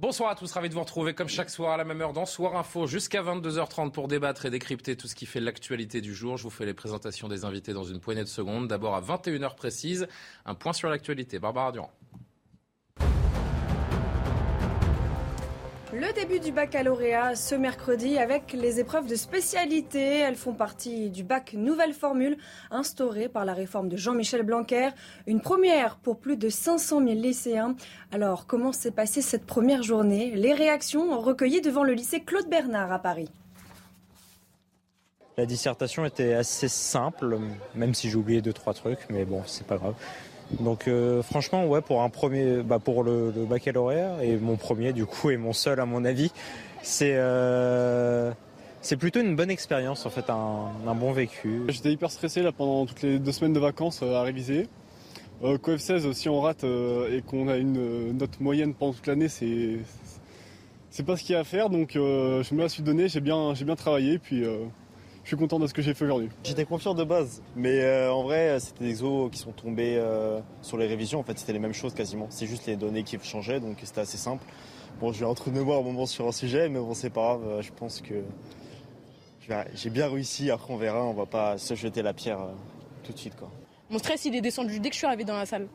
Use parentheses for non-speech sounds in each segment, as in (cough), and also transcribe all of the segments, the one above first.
Bonsoir à tous, ravi de vous retrouver comme chaque soir à la même heure dans Soir Info jusqu'à 22h30 pour débattre et décrypter tout ce qui fait l'actualité du jour. Je vous fais les présentations des invités dans une poignée de secondes. D'abord à 21h précise, un point sur l'actualité. Barbara Durand. Le début du baccalauréat ce mercredi avec les épreuves de spécialité. Elles font partie du bac nouvelle formule instaurée par la réforme de Jean-Michel Blanquer. Une première pour plus de 500 000 lycéens. Alors, comment s'est passée cette première journée? Les réactions recueillies devant le lycée Claude Bernard à Paris. La dissertation était assez simple, même si j'ai oublié deux trois trucs, mais bon, c'est pas grave. Donc euh, franchement, ouais, pour un premier, bah, pour le, baccalauréat et mon premier du coup et mon seul à mon avis, c'est euh, c'est plutôt une bonne expérience en fait, un, un bon vécu. J'étais hyper stressé là pendant toutes les deux semaines de vacances euh, à réviser. Euh, COF 16, si on rate et qu'on a une note moyenne pendant toute l'année, c'est c'est pas ce qu'il y a à faire. Donc je me la suis donné, j'ai bien j'ai bien travaillé, puis je suis content de ce que j'ai fait aujourd'hui. J'étais confiant de base, mais euh, en vrai, c'était des exos qui sont tombés euh, sur les révisions. En fait, c'était les mêmes choses quasiment. C'est juste les données qui changeaient, donc c'était assez simple. Bon, je vais entre nous voir un moment sur un sujet, mais bon, c'est pas grave. Je pense que j'ai bien réussi. Après, on verra. On va pas se jeter la pierre euh, tout de suite, quoi. Mon stress, il est descendu dès que je suis arrivée dans la salle.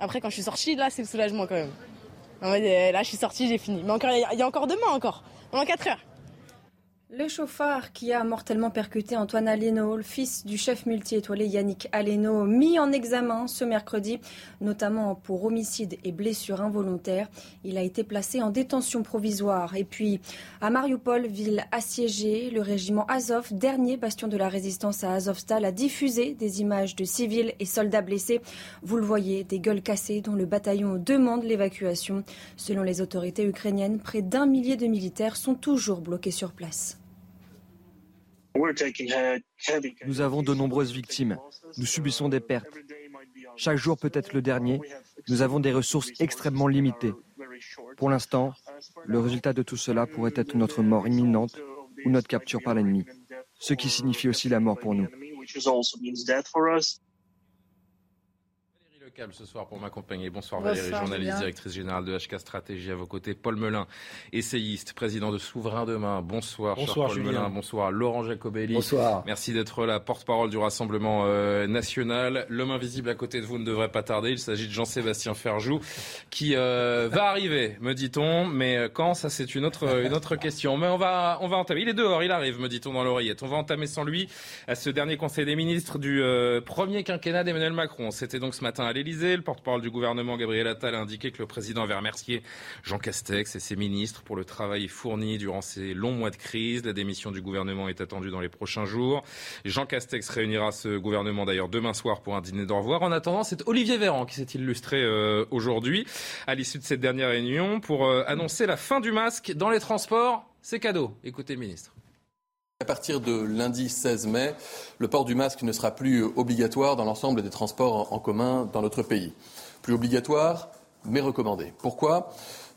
Après, quand je suis sortie, là, c'est le soulagement quand même. Là, je suis sortie, j'ai fini. Mais encore, il y a encore demain, encore. Pendant 4 heures. Le chauffard qui a mortellement percuté Antoine Aleno, le fils du chef multi-étoilé Yannick Aleno, mis en examen ce mercredi, notamment pour homicide et blessure involontaire. Il a été placé en détention provisoire. Et puis, à Mariupol, ville assiégée, le régiment Azov, dernier bastion de la résistance à Azovstal, a diffusé des images de civils et soldats blessés. Vous le voyez, des gueules cassées dont le bataillon demande l'évacuation. Selon les autorités ukrainiennes, près d'un millier de militaires sont toujours bloqués sur place. Nous avons de nombreuses victimes. Nous subissons des pertes. Chaque jour peut être le dernier. Nous avons des ressources extrêmement limitées. Pour l'instant, le résultat de tout cela pourrait être notre mort imminente ou notre capture par l'ennemi, ce qui signifie aussi la mort pour nous ce soir pour m'accompagner. Bonsoir, Valérie, journaliste, directrice générale de HK Stratégie. À vos côtés, Paul Melun, essayiste, président de Souverain Demain. Bonsoir, bonsoir Paul Melun. Bonsoir, Laurent Jacobelli. Bonsoir. Merci d'être la porte-parole du Rassemblement euh, national. L'homme invisible à côté de vous ne devrait pas tarder. Il s'agit de Jean-Sébastien Ferjou qui euh, va arriver, me dit-on. Mais euh, quand, ça c'est une autre, une autre question. Mais on va, on va entamer. Il est dehors, il arrive, me dit-on dans l'oreillette. On va entamer sans lui à ce dernier Conseil des ministres du premier quinquennat d'Emmanuel Macron. C'était donc ce matin à le porte-parole du gouvernement, Gabriel Attal, a indiqué que le président avait remercié Jean Castex et ses ministres pour le travail fourni durant ces longs mois de crise. La démission du gouvernement est attendue dans les prochains jours. Jean Castex réunira ce gouvernement d'ailleurs demain soir pour un dîner d'au revoir. En attendant, c'est Olivier Véran qui s'est illustré euh, aujourd'hui à l'issue de cette dernière réunion pour euh, annoncer la fin du masque dans les transports. C'est cadeau. Écoutez ministre. À partir de lundi 16 mai, le port du masque ne sera plus obligatoire dans l'ensemble des transports en commun dans notre pays. Plus obligatoire, mais recommandé. Pourquoi?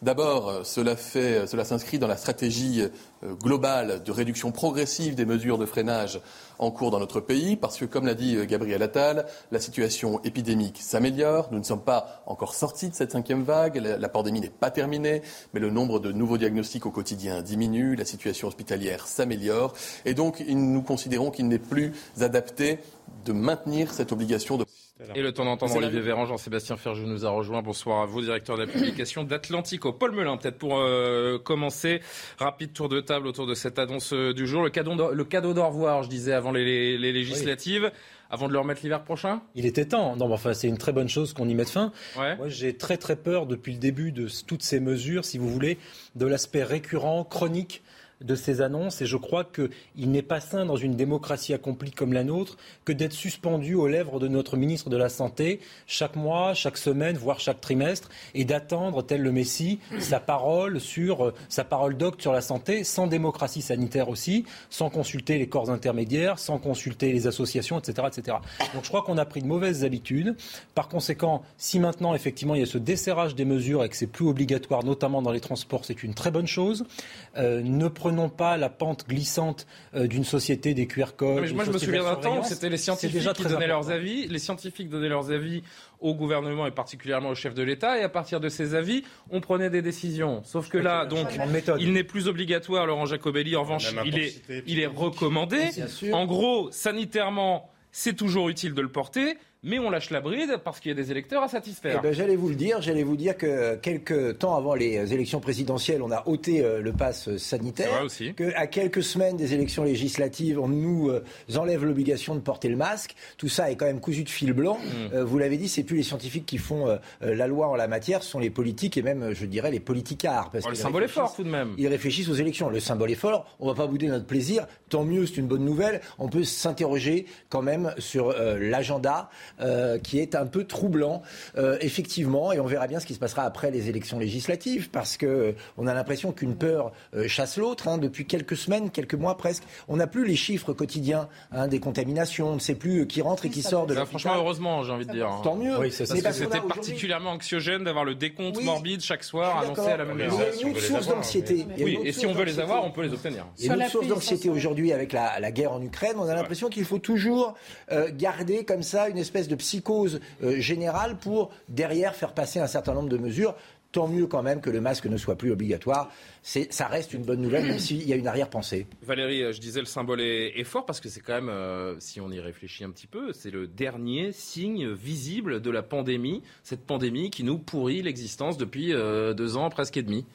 D'abord, euh, cela, euh, cela s'inscrit dans la stratégie euh, globale de réduction progressive des mesures de freinage en cours dans notre pays, parce que, comme l'a dit Gabriel Attal, la situation épidémique s'améliore. Nous ne sommes pas encore sortis de cette cinquième vague. La pandémie n'est pas terminée, mais le nombre de nouveaux diagnostics au quotidien diminue. La situation hospitalière s'améliore. Et donc, nous considérons qu'il n'est plus adapté de maintenir cette obligation de et le temps d'entendre Olivier Véran, Jean-Sébastien Ferjou nous a rejoint. Bonsoir à vous, directeur de la publication d'Atlantico. Paul Melun, peut-être pour euh, commencer, rapide tour de table autour de cette annonce euh, du jour. Le cadeau, le cadeau d'au revoir, je disais, avant les, législatives. Avant de le remettre l'hiver prochain? Il était temps. Non, enfin, c'est une très bonne chose qu'on y mette fin. Moi, j'ai très très peur depuis le début de toutes ces mesures, si vous voulez, de l'aspect récurrent, chronique de ces annonces et je crois qu'il n'est pas sain dans une démocratie accomplie comme la nôtre que d'être suspendu aux lèvres de notre ministre de la Santé chaque mois, chaque semaine, voire chaque trimestre et d'attendre, tel le Messie, sa parole sur sa parole docte sur la santé sans démocratie sanitaire aussi, sans consulter les corps intermédiaires, sans consulter les associations, etc. etc. Donc je crois qu'on a pris de mauvaises habitudes. Par conséquent, si maintenant effectivement il y a ce desserrage des mesures et que c'est plus obligatoire, notamment dans les transports, c'est une très bonne chose. Euh, ne prenons pas la pente glissante euh, d'une société des QR codes. moi, je me souviens d'un temps où c'était les scientifiques qui donnaient leurs avis. Les scientifiques donnaient leurs avis au gouvernement et particulièrement au chef de l'État. Et à partir de ces avis, on prenait des décisions. Sauf que là, donc, il n'est plus obligatoire, Laurent Jacobelli. En revanche, il est, il est recommandé. En gros, sanitairement, c'est toujours utile de le porter mais on lâche la bride parce qu'il y a des électeurs à satisfaire. Eh ben, j'allais vous le dire, j'allais vous dire que quelques temps avant les élections présidentielles, on a ôté euh, le pass sanitaire. Vrai aussi. Que à quelques semaines des élections législatives, on nous euh, enlève l'obligation de porter le masque. Tout ça est quand même cousu de fil blanc. Mm. Euh, vous l'avez dit, c'est plus les scientifiques qui font la loi en la matière, ce sont les politiques et même, je dirais, les politicards. Parce oh, le symbole est fort tout de même. Ils réfléchissent aux élections. Le symbole est fort. On va pas bouder notre plaisir. Tant mieux, c'est une bonne nouvelle. On peut s'interroger quand même sur l'agenda qui est un peu troublant, euh, effectivement, et on verra bien ce qui se passera après les élections législatives, parce que euh, on a l'impression qu'une peur euh, chasse l'autre. Hein, depuis quelques semaines, quelques mois presque, on n'a plus les chiffres quotidiens hein, des contaminations, on ne sait plus qui rentre et qui sort de la. Franchement, heureusement, j'ai envie de dire. Hein. Tant mieux. Oui, parce que c'était particulièrement anxiogène d'avoir le décompte morbide chaque soir annoncé à la même heure. Il y a une autre source d'anxiété. Oui, et si on veut les avoir, on peut les obtenir. Il y a une autre source d'anxiété aujourd'hui avec la, la, guerre en Ukraine. On a l'impression qu'il faut toujours garder comme ça une espèce de psychose général pour derrière faire passer un certain nombre de mesures. Tant mieux quand même que le masque ne soit plus obligatoire. Ça reste une bonne nouvelle, même s'il y a une arrière-pensée. Valérie, euh, je disais le symbole est, fort parce que c'est quand même, euh, si on y réfléchit un petit peu, c'est le dernier signe visible de la pandémie. Cette pandémie qui nous pourrit l'existence depuis euh, deux ans, presque et demi.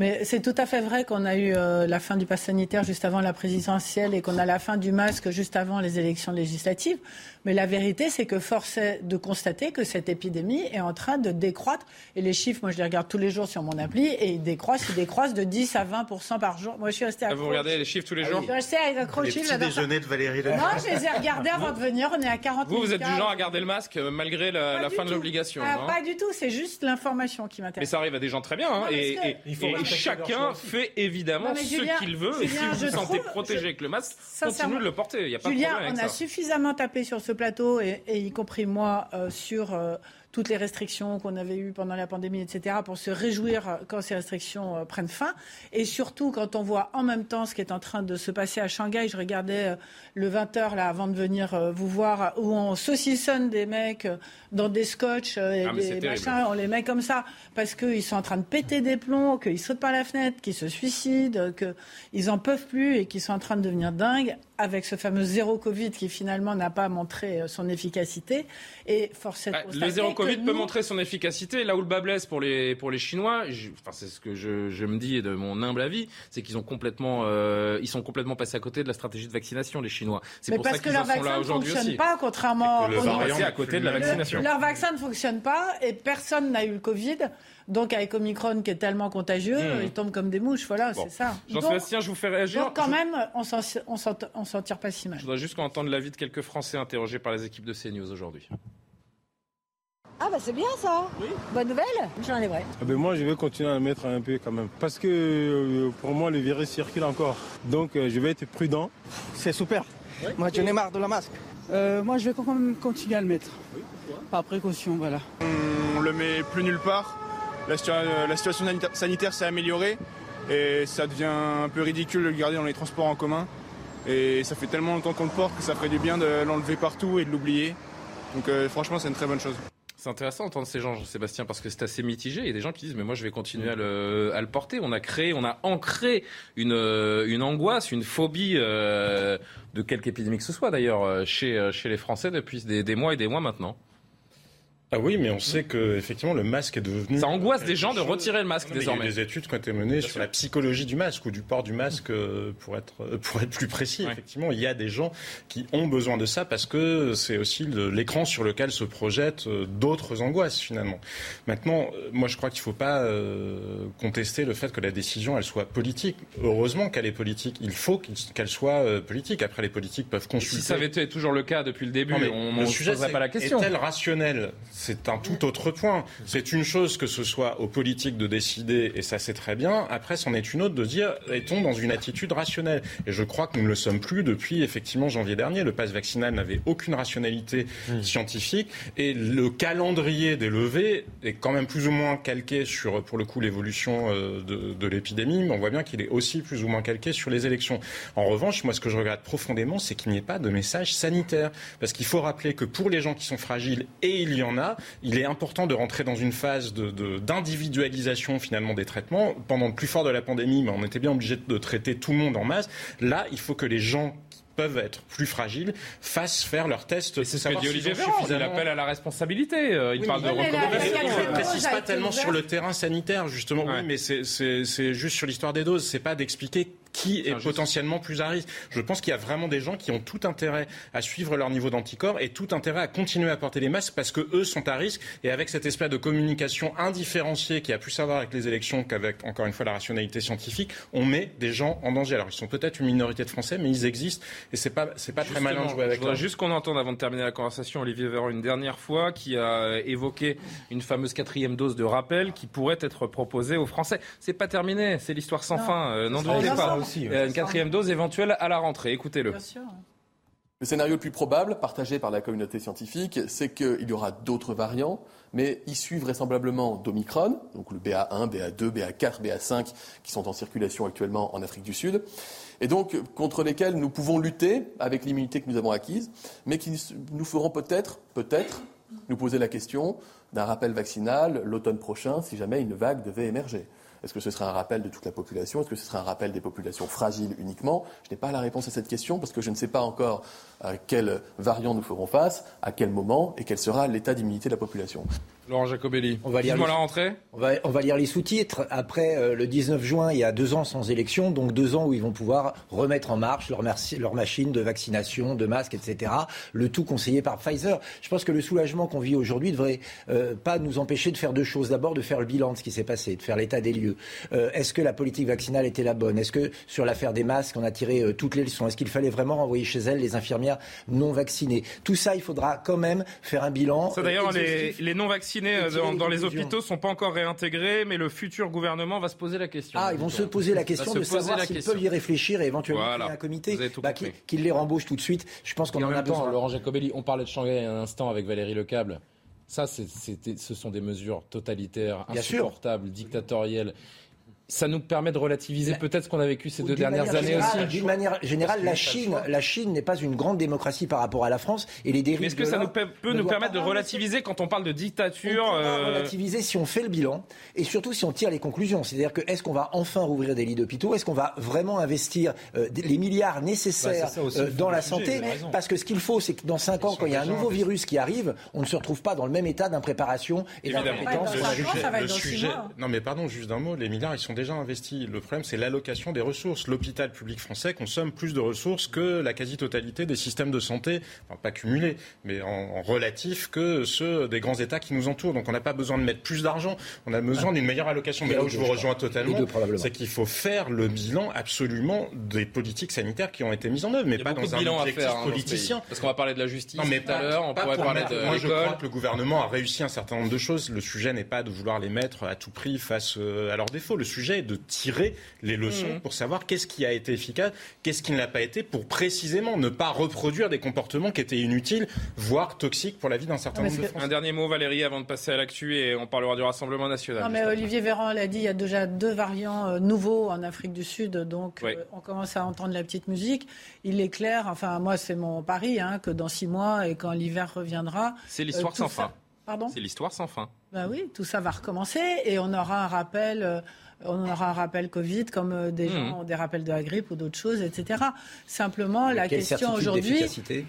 Mais c'est tout à fait vrai qu'on a eu euh, la fin du pass sanitaire juste avant la présidentielle et qu'on a la fin du masque juste avant les élections législatives. Mais la vérité, c'est que force est de constater que cette épidémie est en train de décroître. Et les chiffres, moi, je les regarde tous les jours sur mon appli et ils décroissent, ils décroissent de 10 à 20% par jour. Moi, je suis restée à. Vous regardez les chiffres tous les jours Je suis restée accro Les petits déjeuners de Valérie Non, je les ai regardés avant de venir. On est à 40 Vous, vous êtes du genre à garder le masque euh, malgré la, fin de l'obligation ah, Pas du tout. C'est juste l'information qui m'intéresse. Mais ça arrive à des gens très bien. Hein, et, il faut chacun fait évidemment ce qu'il veut. et si vous vous sentez protégé avec le masque, continuez de le porter. Il y a pas Julien, de problème on a suffisamment tapé sur ce plateau, et, y compris moi, euh, sur euh, toutes les restrictions qu'on avait eues pendant la pandémie, etc., pour se réjouir quand ces restrictions euh, prennent fin. Et surtout, quand on voit en même temps ce qui est en train de se passer à Shanghai, je regardais le 20h là, avant de venir vous voir, où on saucissonne des mecs dans des scotch et ah, des machins, on les met comme ça, parce qu'ils sont en train de péter des plombs, qu'ils sautent par la fenêtre, qu'ils se suicident, qu'ils en peuvent plus et qu'ils sont en train de devenir dingues avec ce fameux zéro Covid qui finalement n'a pas montré son efficacité. Et de bah, Le zéro Covid peut montrer son efficacité. Là où le bas blesse pour les, pour les Chinois, enfin, c'est ce que je, je, me dis de mon humble avis, c'est qu'ils ont complètement, euh, ils sont complètement passés à côté de la stratégie de vaccination, les Chinois. C'est pour parce ça qu'ils sont là aujourd'hui aussi. pas, contrairement le à côté de la vaccination. leur vaccin ne fonctionne pas et personne n'a eu le Covid. Donc avec Omicron qui est tellement contagieux, hmm. ils tombent comme des mouches. Voilà, c'est ça. Jean-Sébastien, je vous fais réagir. Donc quand même, on s'en tire pas si mal. Je voudrais juste qu'on entende l'avis de quelques Français interrogés par les équipes de CNews aujourd'hui. Ah bah c'est bien ça Oui. Bonne nouvelle J'en ai vrai. Ah ben moi je vais continuer à mettre un peu quand même. Parce que euh, pour moi le virus circule encore. Donc euh, je vais être prudent. C'est super. Moi j'en ai marre de la masque. Euh, moi je vais quand même continuer à le mettre. Oui, Par précaution, voilà. On le met plus nulle part? La, situation sanitaire s'est améliorée et ça devient un peu ridicule de le garder dans les transports en commun. Et ça fait tellement longtemps qu'on le porte que ça ferait du bien de l'enlever partout et de l'oublier. Donc franchement c'est une très bonne chose. C'est intéressant d'entendre ces gens, Sébastien, parce que c'est assez mitigé. Il y a des gens qui disent, mais moi, je vais continuer à le, porter. On a créé, on a ancré une, une angoisse, une phobie euh, de quelque épidémie que ce soit, d'ailleurs, euh, chez, euh, les Français depuis des mois et des mois maintenant. Ah oui, mais on sait que effectivement le masque est devenu. Ça angoisse des gens de retirer le masque Non, mais désormais. Il y a des études qui ont été menées sur la psychologie du masque ou du port du masque, euh, pour être euh, pour être plus précis. Effectivement, il y a des gens qui ont besoin de ça parce que c'est aussi l'écran sur lequel se projettent euh, d'autres angoisses finalement. Maintenant, moi je crois qu'il ne faut pas contester le fait que la décision elle soit politique. Heureusement qu'elle est politique. Il faut qu'elle soit politique. Après, les politiques peuvent consulter. Si ça avait été toujours le cas depuis le début, Non, mais on ne poserait pas la question. Est-elle rationnelle? C'est un tout autre point. C'est une chose que ce soit aux politiques de décider, et ça c'est très bien. Après, c'en est une autre de dire est-on dans une attitude rationnelle? Et je crois que nous ne le sommes plus depuis effectivement janvier dernier. Le pass vaccinal n'avait aucune rationalité scientifique, et le calendrier des levées est quand même plus ou moins calqué sur, pour le coup, l'évolution euh, de, de l'épidémie, mais on voit bien qu'il est aussi plus ou moins calqué sur les élections. En revanche, moi, ce que je regrette profondément, c'est qu'il n'y ait pas de message sanitaire. Parce qu'il faut rappeler que pour les gens qui sont fragiles, et il y en a, il est important de rentrer dans une phase de- de- d'individualisation finalement des traitements. Pendant le plus fort de la pandémie, mais on était bien obligé de traiter tout le monde en masse. Là, il faut que les gens qui peuvent être plus fragiles fassent faire leurs tests. C'est ce que dit Olivier Véran. Il appelle à la responsabilité. euh, Il Oui, parle de ne précise pas tellement sur le terrain sanitaire, justement. Oui, mais c'est juste sur l'histoire des doses. C'est pas d'expliquer qui est potentiellement plus à risque. Je pense qu'il y a vraiment des gens qui ont tout intérêt à suivre leur niveau d'anticorps et tout intérêt à continuer à porter les masques parce que eux sont à risque. Et avec cette espèce de communication indifférenciée qui a plus à voir avec les élections qu'avec, encore une fois, la rationalité scientifique, on met des gens en danger. Alors, ils sont peut-être une minorité de Français, mais ils existent et c'est pas, c'est pas très malin de Justement, jouer avec je voudrais juste qu'on entende avant de terminer la conversation Olivier Véran une dernière fois qui a évoqué une fameuse quatrième dose de rappel qui pourrait être proposée aux Français. C'est pas terminé, c'est l'histoire sans Non. fin. euh, N'en doutez pas. Ça aussi, ouais. Euh, Une quatrième dose éventuelle à la rentrée. Écoutez-le. Le scénario le plus probable, partagé par la communauté scientifique, c'est qu'il y aura d'autres variants, mais issus vraisemblablement d'Omicron, donc le BA1, BA2, BA4, BA5, qui sont en circulation actuellement en Afrique du Sud, et donc contre lesquels nous pouvons lutter avec l'immunité que nous avons acquise, mais qui nous feront peut-être, peut-être, nous poser la question d'un rappel vaccinal l'automne prochain si jamais une vague devait émerger. Est-ce que ce serait un rappel de toute la population? Est-ce que ce serait un rappel des populations fragiles uniquement? Je n'ai pas la réponse à cette question parce que je ne sais pas encore à quel variant nous ferons face, à quel moment et quel sera l'état d'immunité de la population. Laurent Jacobelli, On va lire les- la rentrée On va, on va lire les sous-titres. Après euh, le 19 juin, il y a deux ans sans élection, donc deux ans où ils vont pouvoir remettre en marche leur, merci- leur machine de vaccination, de masques, etc. Le tout conseillé par Pfizer. Je pense que le soulagement qu'on vit aujourd'hui ne devrait euh, pas nous empêcher de faire deux choses. D'abord, de faire le bilan de ce qui s'est passé, de faire l'état des lieux. Euh, Est-ce que la politique vaccinale était la bonne? Est-ce que sur l'affaire des masques, on a tiré euh, toutes les leçons? Est-ce qu'il fallait vraiment renvoyer chez elles les infirmières non vaccinées Tout ça, il faudra quand même faire un bilan. Ça euh, d'ailleurs, les, les non-vaccinés euh, dans, les dans les conclusions. hôpitaux sont pas encore réintégrés, mais le futur gouvernement va se poser la question. Ah, ils vont se poser la question de se poser savoir s'ils peuvent y réfléchir et éventuellement Voilà. créer un comité bah, qui, les rembauche tout de suite. Je pense qu'on en, en a besoin. Laurent Jacobelli, on parlait de Shanghai un instant avec Valérie Lecable. Ça, ce sont des mesures totalitaires, insupportables, dictatoriales. Ça nous permet de relativiser peut-être ce qu'on a vécu ces deux dernières années générale- aussi. D'une manière générale, la Chine, la Chine n'est pas une grande démocratie par rapport à la France et les dérives. Mais est-ce que de ça nous peut, nous permettre de relativiser quand on parle de dictature On euh, relativiser si on fait le bilan et surtout si on tire les conclusions. C'est-à-dire que est-ce qu'on va enfin rouvrir des lits d'hôpitaux? Est-ce qu'on va vraiment investir euh, les milliards nécessaires Bah, aussi, euh, dans la santé? Parce que ce qu'il faut, c'est que dans 5 ans, quand il y a un nouveau virus qui arrive, on ne se retrouve pas dans le même état d'impréparation et d'incompétence. Non, mais pardon, juste d'un mot, les milliards, ils sont déjà investis. Le problème, c'est l'allocation des ressources. L'hôpital public français consomme plus de ressources que la quasi-totalité des systèmes de santé, enfin, pas cumulés, mais en, en relatif que ceux des grands États qui nous entourent. Donc on n'a pas besoin de mettre plus d'argent, on a besoin d'une meilleure allocation. Mais là où je vous rejoins totalement, c'est qu'il faut faire le bilan absolument des politiques sanitaires qui ont été mises en œuvre, mais pas dans un bilans à objectif faire hein, politicien. Parce qu'on va parler de la justice Non, mais tout à l'heure, on pourrait pour parler mettre- de Moi, je crois que le gouvernement a réussi un certain nombre de choses. Le sujet n'est pas de vouloir les mettre à tout prix face euh, à leurs défauts. Le sujet est de tirer les leçons Mhm. pour savoir qu'est-ce qui a été efficace, qu'est-ce qui ne l'a pas été, pour précisément ne pas reproduire des comportements qui étaient inutiles, voire toxiques pour la vie d'un certain nombre de Français. Un dernier mot, Valérie, avant de passer à l'actu et on parlera du Rassemblement national. Non, mais Olivier Véran l'a dit, il y a déjà deux variants euh, nouveaux en Afrique du Sud, donc Oui. euh, on commence à entendre la petite musique. Il est clair, enfin moi c'est mon pari, hein, que dans six mois et quand l'hiver reviendra, C'est l'histoire euh, tout sans ça- fin. Pardon? C'est l'histoire sans fin. Bah oui, tout ça va recommencer et on aura un rappel. On aura un rappel Covid comme euh, des Mmh. gens ont des rappels de la grippe ou d'autres choses, etc. Simplement, la question aujourd'hui,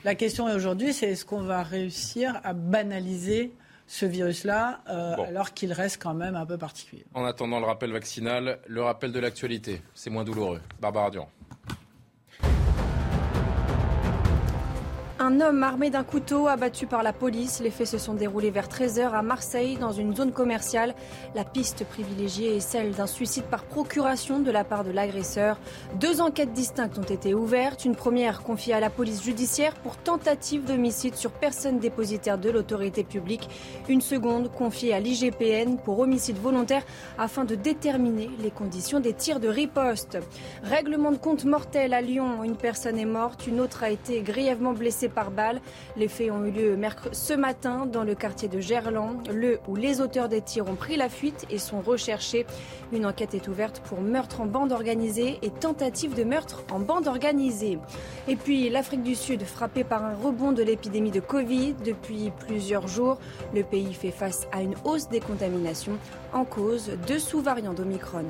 la question aujourd'hui, c'est est-ce qu'on va réussir à banaliser ce virus-là, euh, alors qu'il reste quand même un peu particulier? En attendant le rappel vaccinal, le rappel de l'actualité, c'est moins douloureux. Barbara Durand. Un homme armé d'un couteau abattu par la police. Les faits se sont déroulés vers 13h à Marseille, dans une zone commerciale. La piste privilégiée est celle d'un suicide par procuration de la part de l'agresseur. Deux enquêtes distinctes ont été ouvertes. Une première confiée à la police judiciaire pour tentative d'homicide sur personne dépositaire de l'autorité publique. Une seconde confiée à l'IGPN pour homicide volontaire afin de déterminer les conditions des tirs de riposte. Règlement de compte mortel à Lyon. Une personne est morte, une autre a été grièvement blessée par balle. Les faits ont eu lieu ce matin dans le quartier de Gerland, le où les auteurs des tirs ont pris la fuite et sont recherchés. Une enquête est ouverte pour meurtre en bande organisée et tentative de meurtre en bande organisée. Et puis l'Afrique du Sud frappée par un rebond de l'épidémie de Covid depuis plusieurs jours. Le pays fait face à une hausse des contaminations en cause de sous-variants d'Omicron.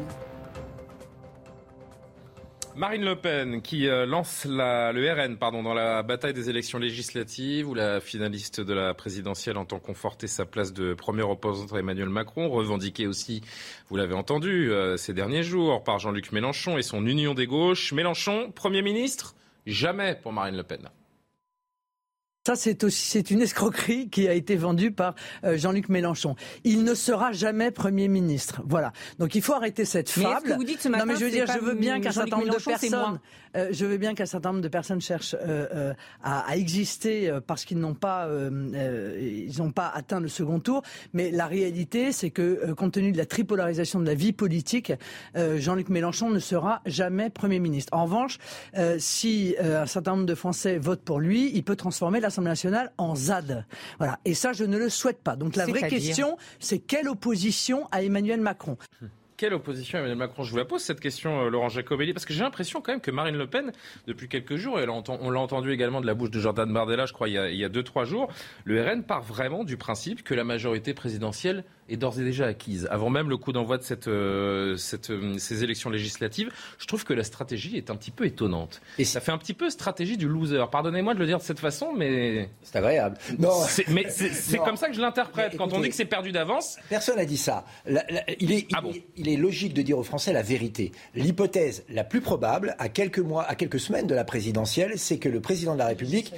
Marine Le Pen qui euh, lance la, le RN dans la bataille des élections législatives où la finaliste de la présidentielle entend conforter sa place de première opposante à Emmanuel Macron, revendiquée aussi, vous l'avez entendu, euh, ces derniers jours par Jean-Luc Mélenchon et son union des gauches. Mélenchon, Premier ministre? Jamais pour Marine Le Pen. Ça, c'est aussi c'est une escroquerie qui a été vendue par euh, Jean-Luc Mélenchon. Il ne sera jamais Premier ministre. Voilà. Donc il faut arrêter cette fable. Mais vous dites ce matin, non, mais je veux dire, je veux bien qu'un certain nombre de personnes, euh, je veux bien qu'un certain nombre de personnes cherchent euh, à, à, exister parce qu'ils n'ont pas, ils n'ont pas atteint le second tour. Mais la réalité, c'est que compte tenu de la tripolarisation de la vie politique, Jean-Luc Mélenchon ne sera jamais Premier ministre. En revanche, si un certain nombre de Français votent pour lui, il peut transformer la l'Assemblée nationale en ZAD. Voilà. Et ça, je ne le souhaite pas. Donc la vraie question, c'est quelle opposition à Emmanuel Macron? Quelle opposition Emmanuel Macron? Je vous la pose cette question, euh, Laurent Jacobelli, parce que j'ai l'impression quand même que Marine Le Pen, depuis quelques jours, et on l'a entendu également de la bouche de Jordan Bardella, je crois, il y a, il y a deux, trois jours, le RN part vraiment du principe que la majorité présidentielle est d'ores et déjà acquise. Avant même le coup d'envoi de cette, euh, cette, euh, ces élections législatives, je trouve que la stratégie est un petit peu étonnante. Et ça fait un petit peu stratégie du loser. Pardonnez-moi de le dire de cette façon, mais... C'est agréable. Non. Mais (laughs) c'est comme ça que je l'interprète. Quand on dit que c'est perdu d'avance... Personne n'a dit ça. il, est, ah il, est, logique de dire aux Français la vérité. L'hypothèse la plus probable, à quelques mois, à quelques semaines de la présidentielle, c'est que le président de la République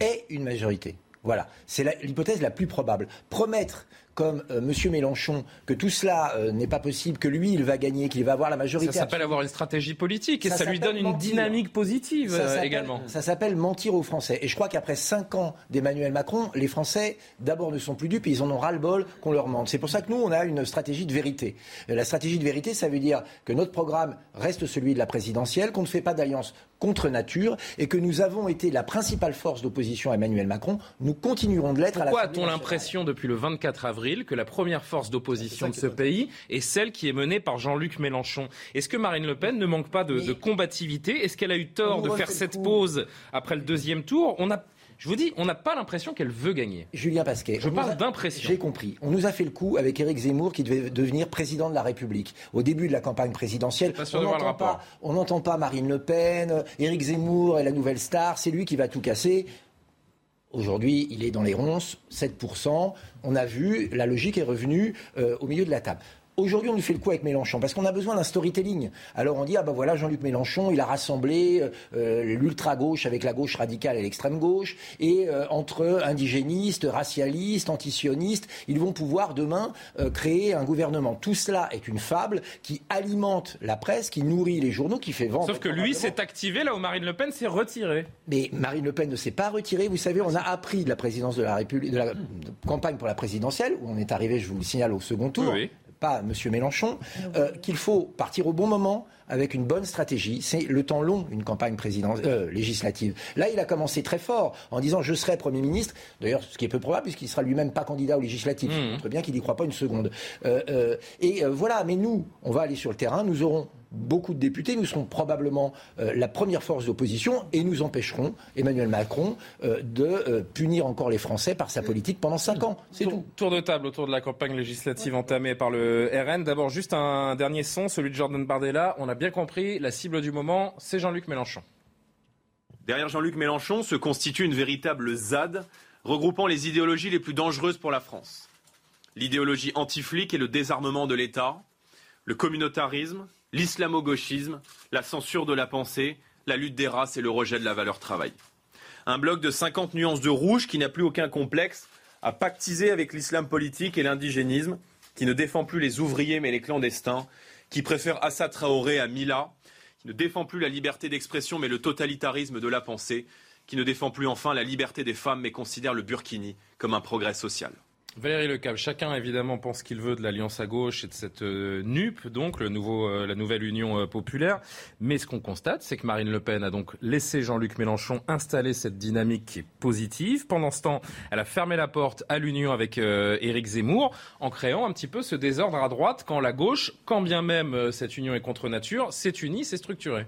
ait une majorité. Voilà, c'est l'hypothèse la plus probable. Promettre comme euh, M. Mélenchon que tout cela euh, n'est pas possible, que lui, il va gagner, qu'il va avoir la majorité. Ça s'appelle avoir une stratégie politique et ça, lui donne une dynamique positive euh, également. Ça s'appelle mentir aux Français. Et je crois qu'après cinq ans d'Emmanuel Macron, les Français, d'abord, ne sont plus dupes et ils en ont ras-le-bol qu'on leur mente. C'est pour ça que nous, on a une stratégie de vérité. La stratégie de vérité, ça veut dire que notre programme reste celui de la présidentielle, qu'on ne fait pas d'alliance contre nature et que nous avons été la principale force d'opposition à Emmanuel Macron. Nous continuerons de l'être à la Pourquoi a-t-on l'impression depuis le 24 avril que la première force d'opposition de ce pays est celle qui est menée par Jean-Luc Mélenchon? Est-ce que Marine Le Pen ne manque pas de, de combativité? Est-ce qu'elle a eu tort de faire cette pause après le deuxième tour? On a je vous dis, on n'a pas l'impression qu'elle veut gagner. Julien Pasquet. Je parle d'impression. J'ai compris. On nous a fait le coup avec Éric Zemmour qui devait devenir président de la République. Au début de la campagne présidentielle, on n'entend pas, on pas Marine Le Pen, Éric Zemmour est la nouvelle star, c'est lui qui va tout casser. Aujourd'hui, il est dans les ronces, 7%. On a vu, la logique est revenue euh, au milieu de la table. Aujourd'hui, on nous fait le coup avec Mélenchon parce qu'on a besoin d'un storytelling. Alors on dit ah ben voilà Jean-Luc Mélenchon, il a rassemblé euh, euh, l'ultra gauche avec la gauche radicale et l'extrême gauche et euh, entre indigénistes, racialistes, antisionistes, ils vont pouvoir demain créer un gouvernement. Tout cela est une fable qui alimente la presse, qui nourrit les journaux, qui fait vendre. Sauf que lui s'est activé là où Marine Le Pen s'est retirée. Mais Marine Le Pen ne s'est pas retirée. Vous savez, on a appris de la présidence de la République, de la campagne pour la présidentielle où on est arrivé, je vous le signale, au second tour. Oui pas M. Mélenchon, euh, qu'il faut partir au bon moment avec une bonne stratégie. C'est le temps long, une campagne euh, législative. Là, il a commencé très fort en disant je serai Premier ministre. D'ailleurs, ce qui est peu probable puisqu'il sera lui-même pas candidat aux législatives. Mmh. montre bien qu'il n'y croit pas une seconde. Euh, et voilà, mais nous, on va aller sur le terrain. Nous aurons beaucoup de députés. Nous serons probablement euh, la première force d'opposition et nous empêcherons Emmanuel Macron euh, de euh, punir encore les Français par sa politique pendant cinq ans. C'est tout. Tour de table autour de la campagne législative entamée par le RN. D'abord, juste un dernier son, celui de Jordan Bardella. On a bien compris, la cible du moment, c'est Jean-Luc Mélenchon. Derrière Jean-Luc Mélenchon se constitue une véritable ZAD, regroupant les idéologies les plus dangereuses pour la France. l'idéologie anti-flic et le désarmement de l'État, le communautarisme, l'islamo-gauchisme, la censure de la pensée, la lutte des races et le rejet de la valeur travail. Un bloc de 50 nuances de rouge qui n'a plus aucun complexe à pactiser avec l'islam politique et l'indigénisme, qui ne défend plus les ouvriers mais les clandestins, qui préfère Assa Traoré à Mila, qui ne défend plus la liberté d'expression mais le totalitarisme de la pensée, qui ne défend plus enfin la liberté des femmes mais considère le burkini comme un progrès social. Valérie Lecable, chacun évidemment pense qu'il veut de l'alliance à gauche et de cette euh, NUP, donc euh, la nouvelle Union euh, populaire. Mais ce qu'on constate, c'est que Marine Le Pen a donc laissé Jean-Luc Mélenchon installer cette dynamique qui est positive. Pendant ce temps, elle a fermé la porte à l'union avec Éric Zemmour en créant un petit peu ce désordre à droite quand la gauche, quand bien même cette union est contre nature, s'est unie, s'est structurée.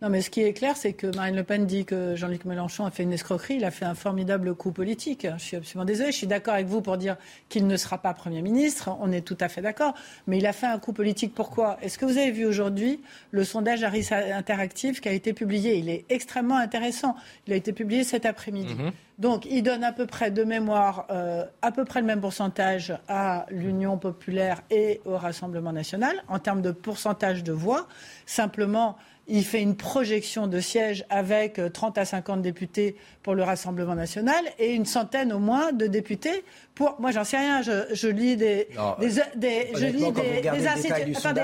Non, mais ce qui est clair, c'est que Marine Le Pen dit que Jean-Luc Mélenchon a fait une escroquerie. Il a fait un formidable coup politique. Je suis absolument désolée. Je suis d'accord avec vous pour dire qu'il ne sera pas Premier ministre. On est tout à fait d'accord. Mais il a fait un coup politique. Pourquoi? Est-ce que vous avez vu aujourd'hui le sondage Harris Interactive qui a été publié? Il est extrêmement intéressant. Il a été publié cet après-midi. Mhm. Donc, il donne à peu près de mémoire, euh, à peu près le même pourcentage à l'Union populaire et au Rassemblement national en termes de pourcentage de voix. Simplement, il fait une projection de sièges avec 30 à 50 députés pour le Rassemblement national et une centaine au moins de députés pour. Moi, j'en sais rien. Je, je lis des, Non, des, euh, des- je lis des, des instituts- Attendez,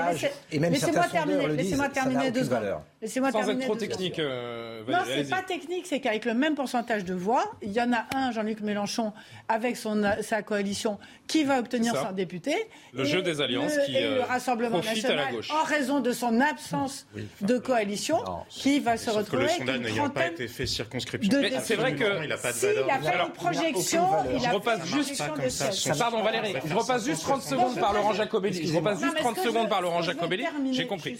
laissez-moi terminer. Laissez-moi terminer deux secondes. Laissez-moi Sans terminer être trop deux secondes. technique, euh, Non, c'est pas technique, c'est qu'avec le même pourcentage de voix, il y en a un, Jean-Luc Mélenchon, avec son, sa coalition, qui va obtenir C'est ça. 100 députés. Le Et jeu des alliances le- qui, et le euh, Rassemblement profite à la national, gauche. en raison de son absence de coalition, qui va se Sauf que retrouver le avec sondage une n'ayant pas trentaine été fait circonscription. C'est vrai que il n'a pas de Si, valeur. il a fait Alors, une projection, il Je a repasse fait une juste, projection de sièges. pardon Valérie, je repasse juste 30 secondes par Laurent Jacobelli. Je repasse juste mais ce 30 que je- secondes par Laurent Jacobelli. J'ai compris.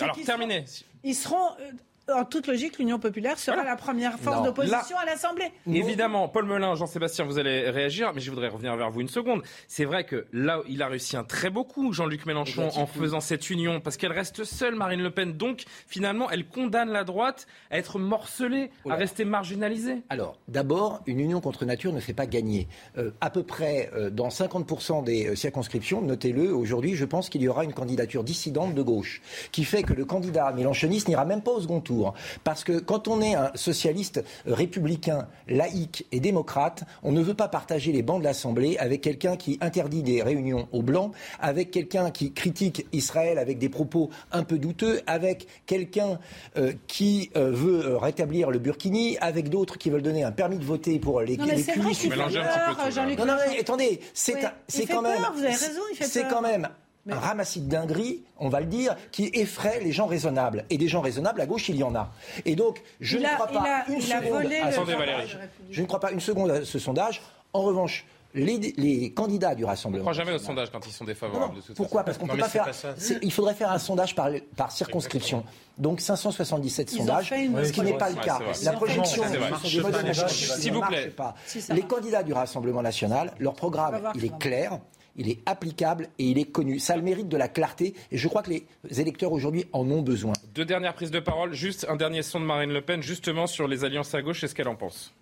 Alors terminez. Ils seront, euh, en toute logique, l'Union populaire sera la première force d'opposition à l'Assemblée. Évidemment, Paul Melun, Jean-Sébastien, vous allez réagir, mais je voudrais revenir vers vous une seconde. C'est vrai que là, il a réussi un très beau coup, Jean-Luc Mélenchon, en faisant cette union, parce qu'elle reste seule, Marine Le Pen. Donc, finalement, elle condamne la droite à être morcelée, à rester marginalisée. Alors, d'abord, une union contre nature ne fait pas gagner. Euh, à peu près euh, dans 50% des euh, circonscriptions, notez-le, aujourd'hui, je pense qu'il y aura une candidature dissidente de gauche, qui fait que le candidat mélenchoniste n'ira même pas au second tour. Parce que quand on est un socialiste républicain, laïque et démocrate, on ne veut pas partager les bancs de l'Assemblée avec quelqu'un qui interdit des réunions aux blancs, avec quelqu'un qui critique Israël avec des propos un peu douteux, avec quelqu'un euh, qui euh, veut euh, rétablir le burkini, avec d'autres qui veulent donner un permis de voter pour les, Non, mais les c'est QI vrai qu'il fait supérieurs. peur, Jean-Luc Non, non, mais attendez, c'est Oui, quand même, peur, vous avez raison, il fait c'est quand même un ramassis de dingueries, on va le dire, qui effraie les gens raisonnables. Et des gens raisonnables, à gauche, il y en a. Et donc, je Il ne a- crois pas a- une seconde à le ce Attendez, sondage. Valérie. Je ne crois pas une seconde à ce sondage. En revanche, les, les candidats du On ne Rassemblement. croit jamais au sondage quand ils sont défavorables. Non, non. de toute Pourquoi façon. Parce qu'on Non, peut pas faire. Il faudrait faire un sondage par, par circonscription. Donc 577 Ils sondages, une- ce qui n'est pas le Ouais, cas. vrai. La projection, s'il vous ne plaît. pas. Si, Les candidats du Rassemblement national, leur programme, il est clair. Il est applicable et il est connu. Ça le mérite de la clarté et je crois que les électeurs aujourd'hui en ont besoin. Deux dernières prises de parole. Juste un dernier son de Marine Le Pen, justement sur les alliances à gauche et ce qu'elle en pense?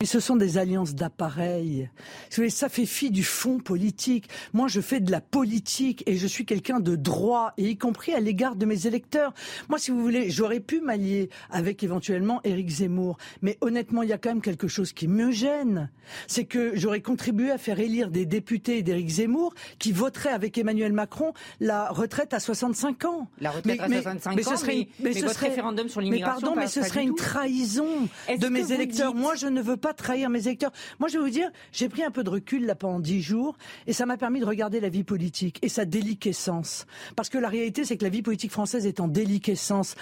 Mais ce sont des alliances d'appareil. Vous savez, Ça fait fi du fond politique. Moi, je fais de la politique et je suis quelqu'un de droit, et y compris à l'égard de mes électeurs. Moi, si vous voulez, j'aurais pu m'allier avec éventuellement Éric Zemmour. Mais honnêtement, il y a quand même quelque chose qui me gêne. C'est que j'aurais contribué à faire élire des députés d'Éric Zemmour qui voteraient avec Emmanuel Macron la retraite à 65 ans. La retraite à 65 ce ans, serait, mais- mais ce votre serait- référendum sur Mais l'immigration, pardon, pas- mais ce serait une trahison de mes électeurs. dites- Moi, je ne veux pas trahir mes électeurs. Moi, je vais vous dire, j'ai pris un peu de recul là pendant dix jours et ça m'a permis de regarder la vie politique et sa déliquescence. Parce que la réalité, c'est que la vie politique française est en déliquescence.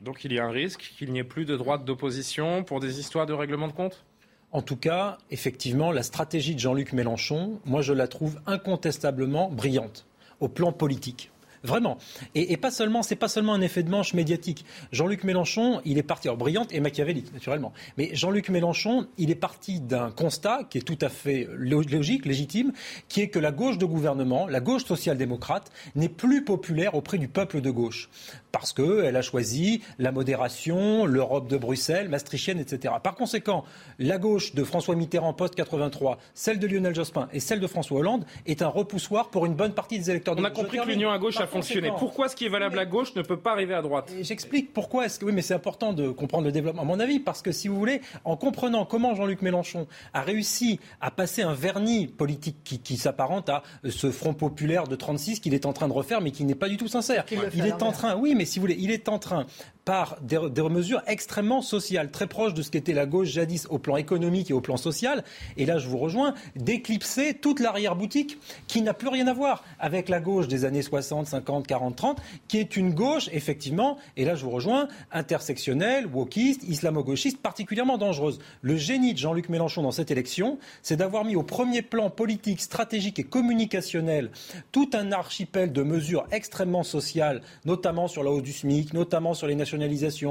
Donc il y a un risque qu'il n'y ait plus de droite d'opposition pour des histoires de règlement de compte? En tout cas, effectivement, la stratégie de Jean-Luc Mélenchon, moi je la trouve incontestablement brillante au plan politique. Vraiment. Et, pas seulement, c'est pas seulement un effet de manche médiatique. Jean-Luc Mélenchon, il est parti, alors brillante et machiavélique, naturellement. Mais Jean-Luc Mélenchon, il est parti d'un constat qui est tout à fait logique, légitime, qui est que la gauche de gouvernement, la gauche social-démocrate, n'est plus populaire auprès du peuple de gauche parce qu'elle a choisi la modération, l'Europe de Bruxelles, maastrichtienne, etc. Par conséquent, la gauche de François Mitterrand post-83, celle de Lionel Jospin et celle de François Hollande est un repoussoir pour une bonne partie des électeurs de On a compris que l'union à gauche a fonctionné. Pourquoi ce qui est valable à gauche ne peut pas arriver à droite? J'explique pourquoi est-ce que oui, mais c'est important de comprendre le développement. À mon avis, parce que si vous voulez, en comprenant comment Jean-Luc Mélenchon a réussi à passer un vernis politique qui, qui s'apparente à ce Front populaire de 36 qu'il est en train de refaire, mais qui n'est pas du tout sincère. Il est en train, oui, mais si vous voulez, il est en train par des, mesures extrêmement sociales, très proches de ce qu'était la gauche jadis au plan économique et au plan social. Et là, je vous rejoins, d'éclipser toute l'arrière-boutique qui n'a plus rien à voir avec la gauche des années 60, 50, 40, 30, qui est une gauche, effectivement, et là, je vous rejoins, intersectionnelle, wokiste, islamo-gauchiste, particulièrement dangereuse. Le génie de Jean-Luc Mélenchon dans cette élection, c'est d'avoir mis au premier plan politique, stratégique et communicationnel tout un archipel de mesures extrêmement sociales, notamment sur la hausse du SMIC, notamment sur les nationalités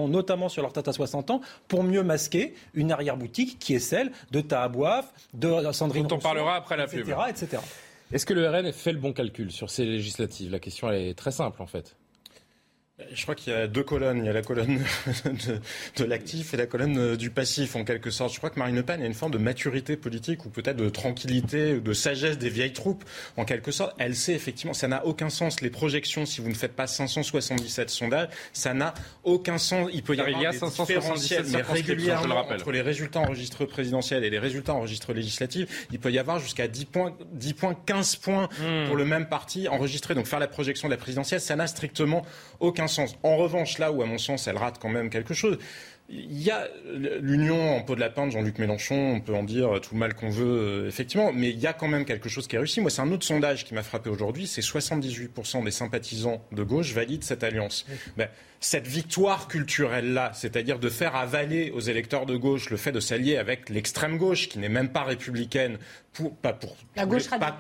notamment sur leur tata à 60 ans, pour mieux masquer une arrière-boutique qui est celle de Tahabouaf, de Sandrine Dont on parlera après la etc., pub. etc. Est-ce que le RN fait le bon calcul sur ces législatives? La question elle est très simple en fait. Je crois qu'il y a deux colonnes. Il y a la colonne (laughs) de, de l'actif et la colonne du passif, en quelque sorte. Je crois que Marine Le Pen a une forme de maturité politique ou peut-être de tranquillité, de sagesse des vieilles troupes, en quelque sorte. Elle sait effectivement, ça n'a aucun sens. Les projections, si vous ne faites pas 577 sondages, ça n'a aucun sens. Il peut y avoir il y a des 577 différentiels, mais circonscriptions, je le régulièrement, entre les résultats enregistrés présidentiels et les résultats enregistrés législatifs, il peut y avoir jusqu'à 10 points, 10 points, 15 points Hmm. pour le même parti enregistré. Donc faire la projection de la présidentielle, ça n'a strictement aucun sens. En revanche, là où, à mon sens, elle rate quand même quelque chose, il y a l'union en peau de lapin de Jean-Luc Mélenchon, on peut en dire tout le mal qu'on veut, euh, effectivement, mais il y a quand même quelque chose qui est réussi. Moi, c'est un autre sondage qui m'a frappé aujourd'hui, c'est 78% des sympathisants de gauche valident cette alliance. Ben, cette victoire culturelle-là, c'est-à-dire de faire avaler aux électeurs de gauche le fait de s'allier avec l'extrême gauche, qui n'est même pas républicaine, pour, pas pour, gauche pas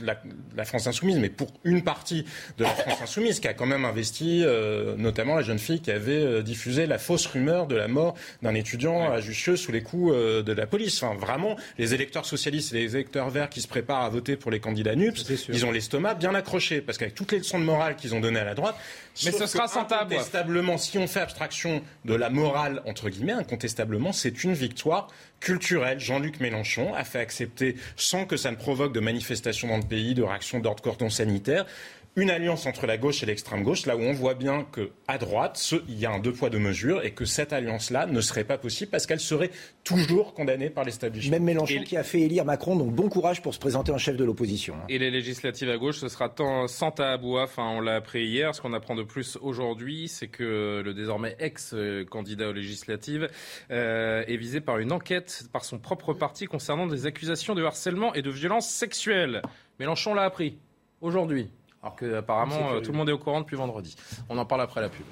la, la France insoumise, mais pour une partie de la France insoumise, qui a quand même investi, euh, notamment la jeune fille qui avait euh, diffusé la fausse rumeur de la mort d'un étudiant à Jussieu sous les coups euh, de la police. Enfin, vraiment, les électeurs socialistes et les électeurs verts qui se préparent à voter pour les candidats NUPS, ils ont l'estomac bien accroché, parce qu'avec toutes les leçons de morale qu'ils ont données à la droite, Mais ce sera sans. Incontestablement, si on fait abstraction de la morale, entre guillemets, incontestablement, c'est une victoire culturelle. Jean-Luc Mélenchon a fait accepter, sans que ça ne provoque de manifestations dans le pays, de réactions d'ordre cordon sanitaire, une alliance entre la gauche et l'extrême gauche, là où on voit bien que à droite, ce- il y a un deux poids deux mesures et que cette alliance-là ne serait pas possible parce qu'elle serait toujours condamnée par l'establishment. Même Mélenchon qui a fait élire Macron, donc bon courage pour se présenter en chef de l'opposition. hein. Et les législatives à gauche, ce sera tant, sans. Enfin, on l'a appris hier. Ce qu'on apprend de plus aujourd'hui, c'est que le désormais ex-candidat aux législatives euh, est visé par une enquête par son propre parti concernant des accusations de harcèlement et de violence sexuelle. Mélenchon l'a appris aujourd'hui. Alors que apparemment euh, tout le monde est au courant depuis vendredi. On en parle après la pub.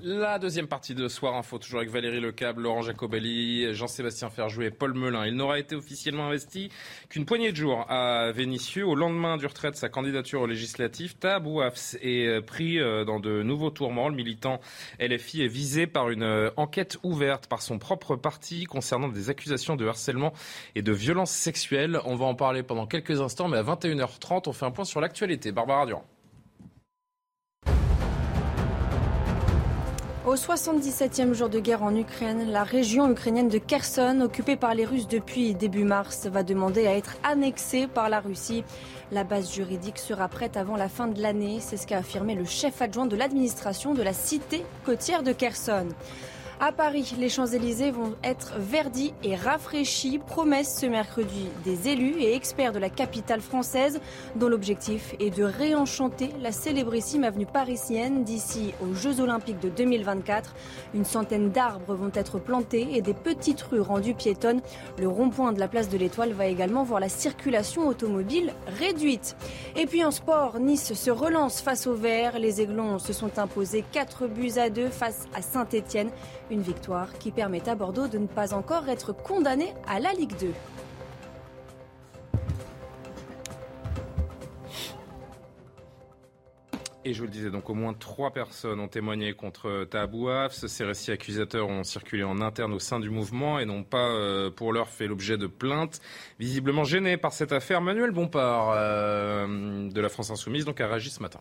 La deuxième partie de Soir Info, toujours avec Valérie Lecable, Laurent Jacobelli, Jean-Sébastien Ferjou et Paul Melun. Il n'aura été officiellement investi qu'une poignée de jours à Vénissieux. Au lendemain du retrait de sa candidature aux législatives, Tabou Afs est euh, pris euh, dans de nouveaux tourments. Le militant LFI est visé par une euh, enquête ouverte par son propre parti concernant des accusations de harcèlement et de violence sexuelle. On va en parler pendant quelques instants, mais à 21h30, on fait un point sur l'actualité. Barbara Durand. Au 77e jour de guerre en Ukraine, la région ukrainienne de Kherson, occupée par les Russes depuis début mars, va demander à être annexée par la Russie. La base juridique sera prête avant la fin de l'année, c'est ce qu'a affirmé le chef adjoint de l'administration de la cité côtière de Kherson. À Paris, les Champs-Élysées vont être verdis et rafraîchis, promesse ce mercredi des élus et experts de la capitale française, dont l'objectif est de réenchanter la célébrissime avenue parisienne d'ici aux Jeux Olympiques de 2024. Une centaine d'arbres vont être plantés et des petites rues rendues piétonnes. Le rond-point de la place de l'Étoile va également voir la circulation automobile réduite. Et puis en sport, Nice se relance face au Verts. Les Aiglons se sont imposés 4 buts à 2 face à Saint-Étienne. Une victoire qui permet à Bordeaux de ne pas encore être condamné à la Ligue 2. Et je vous le disais, donc au moins trois personnes ont témoigné contre Tahabouaf. Ces récits accusateurs ont circulé en interne au sein du mouvement et n'ont pas, euh, pour l'heure, fait l'objet de plaintes. Visiblement gêné par cette affaire, Manuel Bompard euh, de la France Insoumise donc a réagi ce matin.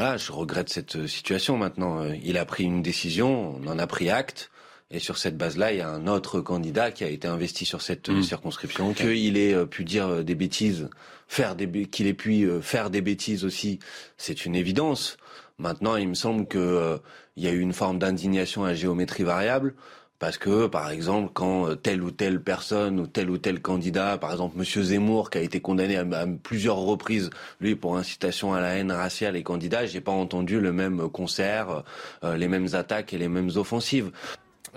Voilà, je regrette cette situation maintenant. Il a pris une décision, on en a pris acte. Et sur cette base-là, il y a un autre candidat qui a été investi sur cette Mmh. circonscription, qu'il ait euh, pu dire euh, des bêtises, faire des qu'il ait pu euh, faire des bêtises aussi, c'est une évidence. Maintenant, il me semble que euh, il y a eu une forme d'indignation à géométrie variable. Parce que, par exemple, quand euh, telle ou telle personne ou tel ou tel candidat, par exemple Monsieur Zemmour, qui a été condamné à, plusieurs reprises, lui pour incitation à la haine raciale et candidat, j'ai pas entendu le même concert, euh, les mêmes attaques et les mêmes offensives.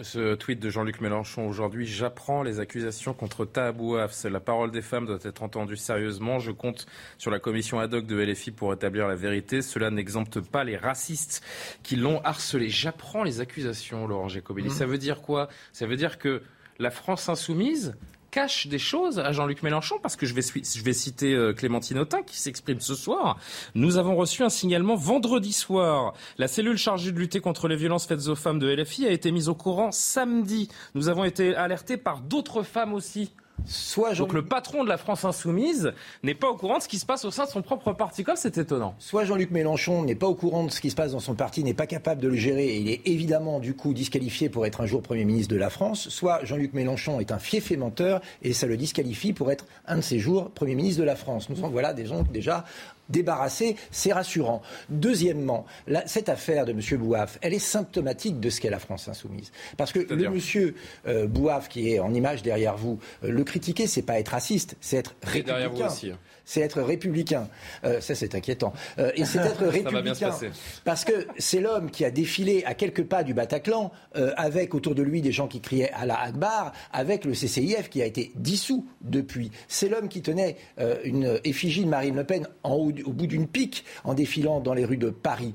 Ce tweet de Jean-Luc Mélenchon aujourd'hui, j'apprends les accusations contre Tahabouaf. La parole des femmes doit être entendue sérieusement. Je compte sur la commission ad hoc de LFI pour établir la vérité. Cela n'exempte pas les racistes qui l'ont harcelé. J'apprends les accusations, Laurent Jacobelli. Ça veut dire quoi? Ça veut dire que la France insoumise cache des choses à Jean-Luc Mélenchon parce que je vais, je vais citer euh, Clémentine Autain qui s'exprime ce soir. Nous avons reçu un signalement vendredi soir. La cellule chargée de lutter contre les violences faites aux femmes de LFI a été mise au courant samedi. Nous avons été alertés par d'autres femmes aussi. Soit Donc le patron de la France insoumise n'est pas au courant de ce qui se passe au sein de son propre parti. Comme c'est étonnant. Soit Jean-Luc Mélenchon n'est pas au courant de ce qui se passe dans son parti, n'est pas capable de le gérer et il est évidemment du coup disqualifié pour être un jour Premier ministre de la France, soit Jean-Luc Mélenchon est un fief et menteur et ça le disqualifie pour être un de ces jours Premier ministre de la France. Nous sommes voilà des gens déjà débarrassés, c'est rassurant. Deuxièmement, la- cette affaire de M. Bouaf, elle est symptomatique de ce qu'est la France insoumise. Parce que le monsieur euh, Bouaf, qui est en image derrière vous, euh, le critiquer, c'est pas être raciste, c'est être républicain. C'est être républicain. Euh, ça, c'est inquiétant. Euh, et c'est (laughs) être Ça va républicain. bien se passer. Parce que c'est l'homme qui a défilé à quelques pas du Bataclan, euh, avec autour de lui des gens qui criaient à la Akbar, avec le CCIF qui a été dissous depuis. C'est l'homme qui tenait une effigie de Marine Le Pen en haut, du- au bout d'une pique en défilant dans les rues de Paris.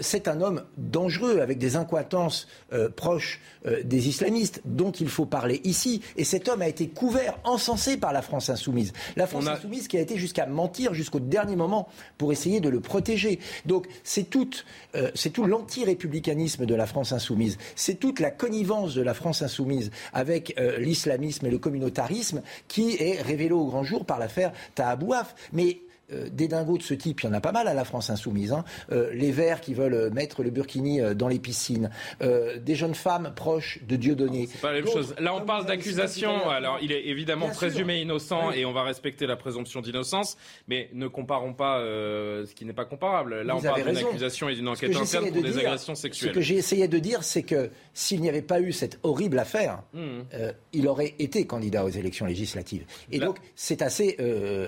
C'est un homme dangereux, avec des incointances euh, proches des islamistes, dont il faut parler ici. Et cet homme a été couvert, encensé par la France insoumise. La France insoumise qui a été jusqu'à mentir jusqu'au dernier moment pour essayer de le protéger. Donc c'est tout, euh, tout l'anti-républicanisme de la France insoumise. C'est toute la connivence de la France insoumise avec euh, l'islamisme et le communautarisme qui est révélé au grand jour par l'affaire Tahabouaf. Mais euh, des dingos de ce type, il y en a pas mal à la France insoumise. hein. Euh, les Verts qui veulent euh, mettre le burkini dans les piscines, des jeunes femmes proches de Dieudonné. C'est pas la même chose. Là, on parle d'accusation. Alors, il est évidemment Bien sûr. présumé innocent Oui. et on va respecter la présomption d'innocence, mais ne comparons pas ce qui n'est pas comparable. Là, Vous on parle d'une accusation et d'une Ce enquête interne pour de des dire- agressions Ce sexuelles. que j'ai essayé de dire, c'est que s'il n'y avait pas eu cette horrible affaire, euh, il aurait été candidat aux élections législatives. Et Là- donc, c'est assez,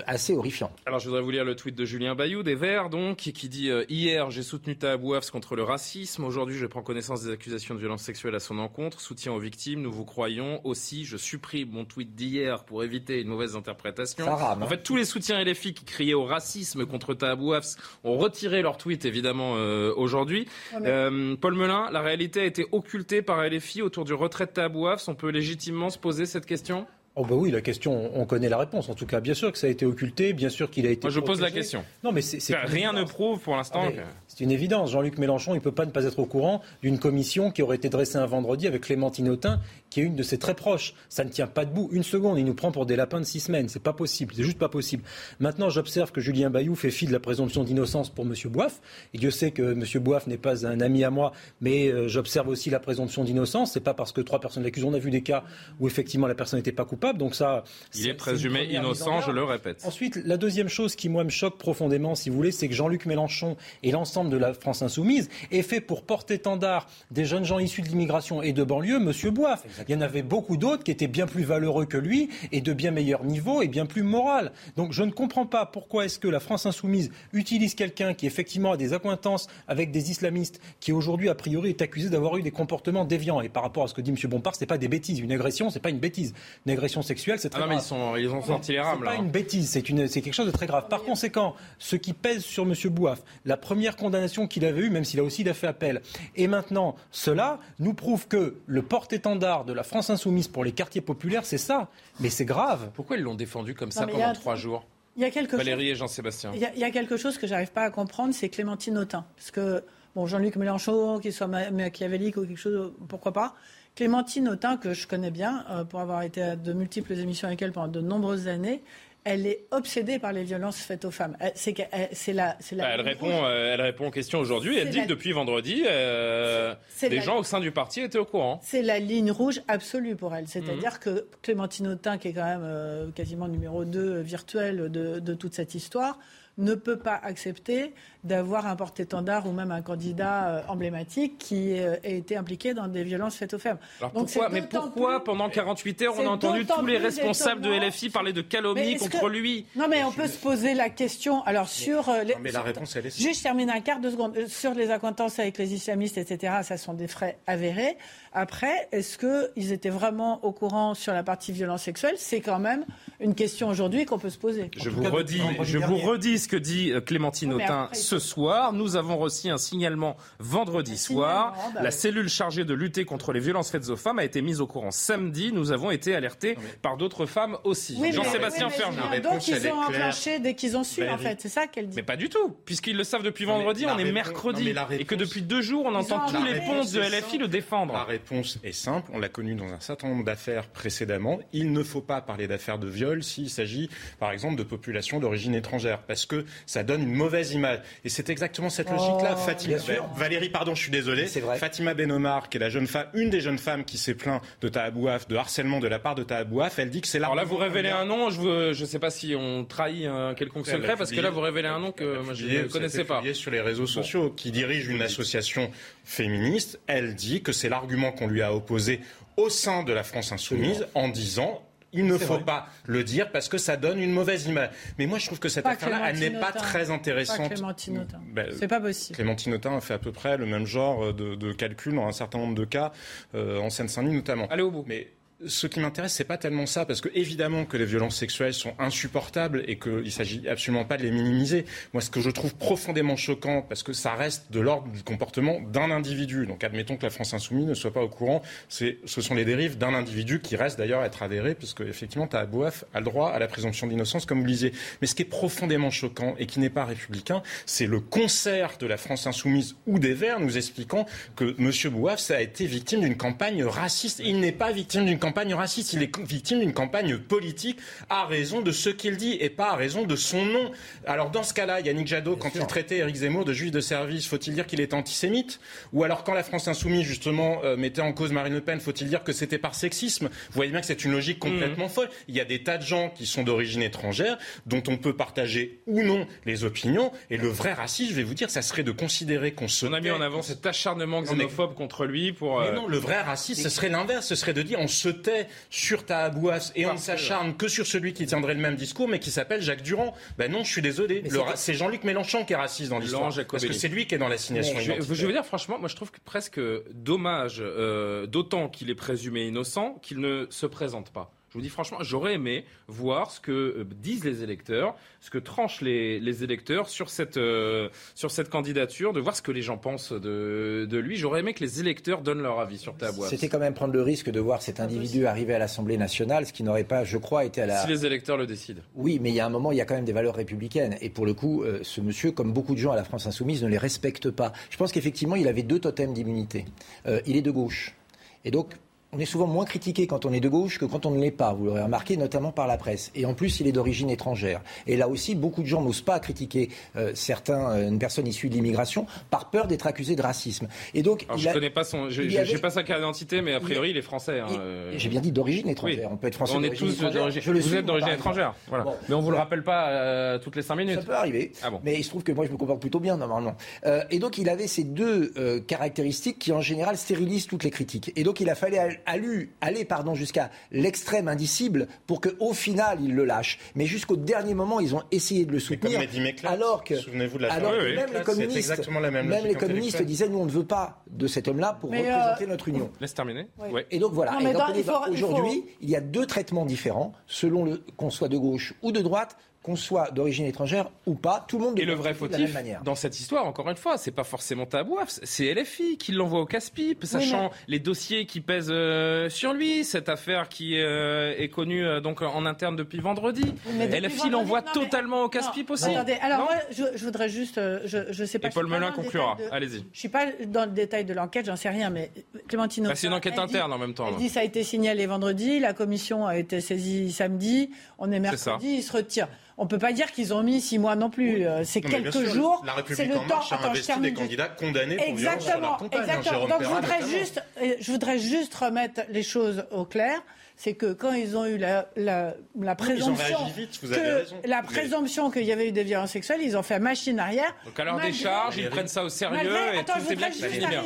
assez horrifiant. Alors, je voudrais vous lire le tweet de Julien Bayou, des Verts, donc, qui dit euh, Hier, j'ai soutenu Tahabouafs contre le racisme. Aujourd'hui, je prends connaissance des accusations de violence sexuelle à son encontre. Soutien aux victimes, nous vous croyons. Aussi, je supprime mon tweet d'hier pour éviter une mauvaise interprétation. Rame, hein. En fait, tous les soutiens LFI qui criaient au racisme contre Tahabouafs ont retiré leur tweet, évidemment, euh, aujourd'hui. Mais- Euh, Paul Melun, la réalité a été occultée par LFI autour du retrait de Tahabouafs. On peut légitimement se poser cette question? Oh bah oui, la question, on connaît la réponse. En tout cas, bien sûr que ça a été occulté, bien sûr qu'il a été. Moi, je pose la question. Non, mais c'est Rien ne prouve pour l'instant. Ah, que- C'est une évidence. Jean-Luc Mélenchon, il ne peut pas ne pas être au courant d'une commission qui aurait été dressée un vendredi avec Clémentine Autain, qui est une de ses très proches. Ça ne tient pas debout une seconde. Il nous prend pour des lapins de six semaines. C'est pas possible. C'est juste pas possible. Maintenant, j'observe que Julien Bayou fait fi de la présomption d'innocence pour M. Boif. Et Dieu sait que M. Boif n'est pas un ami à moi, mais euh, j'observe aussi la présomption d'innocence. C'est pas parce que trois personnes l'accusent. On a vu des cas où effectivement la personne n'était pas coupable. Donc ça. Il est présumé innocent, je le répète. Ensuite, la deuxième chose qui, moi, me choque profondément, si vous voulez, c'est que Jean-Luc Mélenchon et l'ensemble de la France insoumise est fait pour porter étendard des jeunes gens issus de l'immigration et de banlieue, Monsieur Boif. Il y en avait beaucoup d'autres qui étaient bien plus valeureux que lui et de bien meilleur niveau et bien plus moral. Donc, je ne comprends pas pourquoi est-ce que la France insoumise utilise quelqu'un qui, effectivement, a des accointances avec des islamistes, qui aujourd'hui, a priori, est accusé d'avoir eu des comportements déviants. Et par rapport à ce que dit Monsieur Bompard, c'est pas des bêtises. Une agression, c'est pas une bêtise. Une agression sexuelle, c'est Ah très non, mais ils, grave. sont, ils ont sorti les C'est rames, pas là. hein. une bêtise, c'est une- c'est quelque chose de très grave. Par conséquent, ce qui pèse sur M. Bouaf, la première condamnation qu'il avait eue, même s'il a aussi il a fait appel, et maintenant, cela nous prouve que le porte-étendard de la France insoumise pour les quartiers populaires, c'est ça. Mais c'est grave. Pourquoi ils l'ont défendu comme Non, ça a pendant un trois jours? Il y a quelque Valérie et Jean-Sébastien. Il y, a, il y a quelque chose que j'arrive pas à comprendre, c'est Clémentine Autain. Parce que, bon, Jean-Luc Mélenchon, qu'il soit ma- machiavélique ou quelque chose, pourquoi pas. Clémentine Autain, que je connais bien, euh, pour avoir été à de multiples émissions avec elle pendant de nombreuses années, elle est obsédée par les violences faites aux femmes. Elle- C'est la, Bah, elle, répond, euh, elle répond aux questions aujourd'hui. Elle dit la- que depuis vendredi, euh, C'est les la- gens au sein du parti étaient au courant. C'est la ligne rouge absolue pour elle. C'est-à-dire Mhm. que Clémentine Autain, qui est quand même euh, quasiment numéro 2 virtuel de, de toute cette histoire, ne peut pas accepter d'avoir un porte-étendard ou même un candidat euh, emblématique qui euh, ait été impliqué dans des violences faites aux femmes. Alors Donc pourquoi, mais pourquoi pendant 48 heures on a entendu tous les responsables de. LFI parler de calomnie contre que- lui? Non, mais on peut se poser la question. Alors, sur. euh, les- Non, mais la réponse, elle est Juste, je termine un quart de seconde. Euh, Sur les acquaintances avec les islamistes, etc., ça sont des frais avérés. Après, est-ce qu'ils étaient vraiment au courant sur la partie violence sexuelle? C'est quand même une question aujourd'hui qu'on peut se poser. Je vous redis, je vous redis ce que dit Clémentine Oui, Autain après, ce soir. Nous avons reçu un signalement vendredi soir. signalement, bah La oui. cellule chargée de lutter contre les violences faites aux femmes a été mise au courant samedi. Nous avons été alertés par d'autres femmes aussi. Oui, Jean-Sébastien Ferjou. Donc, ils ont enclenché dès qu'ils ont su, en fait. C'est ça qu'elle dit. Mais pas du tout, puisqu'ils le savent depuis Non, vendredi, on est mercredi, non, et que depuis deux jours, on entend tous les ponts de LFI le défendre. La réponse est simple, on l'a connu dans un certain nombre d'affaires précédemment. Il ne faut pas parler d'affaires de viol s'il s'agit, par exemple, de populations d'origine étrangère, parce que ça donne une mauvaise image. Et c'est exactement cette logique-là. Oh, Fatima. Ben- Valérie, pardon, je suis désolé. Fatima Benomar, qui est la jeune femme, une des jeunes femmes qui s'est plaint de Tahabouaf, de harcèlement de la part de Tahabouaf, elle dit que c'est là. Alors là, vous révélez un nom, je ne sais pas si on trahit un quelconque secret, parce que là, vous révélez un nom que moi, je ne connaissais pas. sur les réseaux sociaux, qui dirige une association féministe. Elle dit que c'est l'argument qu'on lui a opposé au sein de la France insoumise en disant il ne faut vrai. pas le dire parce que ça donne une mauvaise image. Mais moi, je trouve que cette Pas affaire-là, elle n'est Clémentine pas très Pas intéressante. Clémentine Autain. Ben, C'est pas possible. Clémentine Autain a fait à peu près le même genre de, de calcul dans un certain nombre de cas, euh, en Seine-Saint-Denis notamment. Allez au bout. Mais ce qui m'intéresse, c'est pas tellement ça, parce que évidemment que les violences sexuelles sont insupportables et qu'il s'agit absolument pas de les minimiser. Moi, ce que je trouve profondément choquant, parce que ça reste de l'ordre du comportement d'un individu. Donc, admettons que la France insoumise ne soit pas au courant. Ce sont les dérives d'un individu qui reste d'ailleurs à être avéré, puisque effectivement, Tahabouaf a le droit à la présomption d'innocence, comme vous le disiez. Mais ce qui est profondément choquant et qui n'est pas républicain, c'est le concert de la France insoumise ou des Verts nous expliquant que M. Bouaf ça a été victime d'une campagne raciste. Il n'est pas victime d'une raciste, il est victime d'une campagne politique à raison de ce qu'il dit et pas à raison de son nom. Alors dans ce cas-là, Yannick Jadot, quand il traitait Éric Zemmour de juif de service, faut-il dire qu'il est antisémite? Ou alors quand la France insoumise justement euh, mettait en cause Marine Le Pen, faut-il dire que c'était par sexisme? Vous voyez bien que c'est une logique complètement folle. Il y a des tas de gens qui sont d'origine étrangère dont on peut partager ou non les opinions et le vrai racisme, je vais vous dire, ça serait de considérer qu'on se On a mis en avant cet acharnement xénophobe contre lui pour. mais euh, non, le vrai racisme, ce serait l'inverse. Ce serait de dire on se tait sur Tahabouaf et on ne s'acharne que sur celui qui tiendrait le même discours, mais qui s'appelle Jacques Durand. Ben non, je suis désolé. C'est- Jean-Luc Mélenchon qui est raciste dans l'histoire. Parce que c'est lui qui est dans l'assignation je, identitaire. je veux dire, franchement, moi je trouve que presque dommage, euh, d'autant qu'il est présumé innocent, qu'il ne se présente pas. Je vous dis franchement, j'aurais aimé voir ce que euh, disent les électeurs, ce que tranchent les, les électeurs sur cette, euh, sur cette candidature, de voir ce que les gens pensent de, de lui. J'aurais aimé que les électeurs donnent leur avis sur Tabouaf. C'était quand même prendre le risque de voir cet individu arriver à l'Assemblée nationale, ce qui n'aurait pas, je crois, été à la. Si les électeurs le décident. Oui, mais il y a un moment, il y a quand même des valeurs républicaines. Et pour le coup, euh, ce monsieur, comme beaucoup de gens à la France insoumise, ne les respecte pas. Je pense qu'effectivement, il avait deux totems d'immunité. Euh, il est de gauche. Et donc, on est souvent moins critiqué quand on est de gauche que quand on ne l'est pas, vous l'aurez remarqué, notamment par la presse. Et en plus, il est d'origine étrangère. Et là aussi, beaucoup de gens n'osent pas critiquer euh, certains, euh, une personne issue de l'immigration par peur d'être accusé de racisme. Et donc, Alors, je a- connais pas son, je- je- avait- pas sa carte d'identité, mais a priori il est français. hein, euh. J'ai bien dit d'origine étrangère. Oui. On peut être français On est tous d'origine. Vous suis, êtes d'origine étrangère. Voilà. Bon. Mais on vous le rappelle pas euh, toutes les cinq minutes. Ça peut arriver. Ah bon. Mais il se trouve que moi, je me comporte plutôt bien, normalement. Euh, et donc, il avait ces deux euh, caractéristiques qui, en général, stérilisent toutes les critiques. Et donc, il a fallu al- allu- aller pardon, jusqu'à l'extrême indicible pour qu'au final, il le lâche. Mais jusqu'au dernier moment, ils ont essayé de le comme soutenir. Meklat, alors que, souvenez-vous de la alors Oui, oui, même les c'est communistes, exactement la même même les communistes disaient, nous, on ne veut pas de cet homme-là pour Mais, euh, représenter notre union. Laisse terminer. Oui. Et donc voilà. Est il faut- il faut- aujourd'hui, il y a deux traitements différents selon le- qu'on soit de gauche ou de droite qu'on soit d'origine étrangère ou pas, tout le monde Et le vrai traiter de la même fautif manière. dans cette histoire, encore une fois, c'est pas forcément Tabouaf, c'est LFI qui l'envoie au casse-pipe, sachant les dossiers qui pèsent euh, sur lui, cette affaire qui euh, est connue euh, donc en interne depuis vendredi. mais depuis LFI l'envoie mais- totalement au casse-pipe aussi. Attendez, alors Non moi, je, je voudrais juste, je, je sais pas. Et Paul Melun conclura. de- Allez-y. Je suis pas dans le détail de l'enquête, j'en sais rien, mais Clémentine. Bah, c'est une enquête dit- interne en même temps. Elle là. dit ça a été signalé vendredi, la commission a été saisie samedi, on est C'est ça. mercredi, ils se retirent. On peut pas dire qu'ils ont mis six mois non plus. euh, C'est quelques sûr, jours. La c'est République le en temps. marche a Attends, je investi des candidats condamnés pour violence sur Exactement, leur compagne, hein, exactement. Donc je voudrais notamment. juste, euh, je voudrais juste remettre les choses au clair. C'est que quand ils ont eu la, la, la présomption, vite, vous avez que- Mais- présomption qu'il y avait eu des violences sexuelles, ils ont fait machine arrière. Donc à leur Malgré- décharge, ils prennent ça au sérieux Malgré- et Attends, tout je c'est bien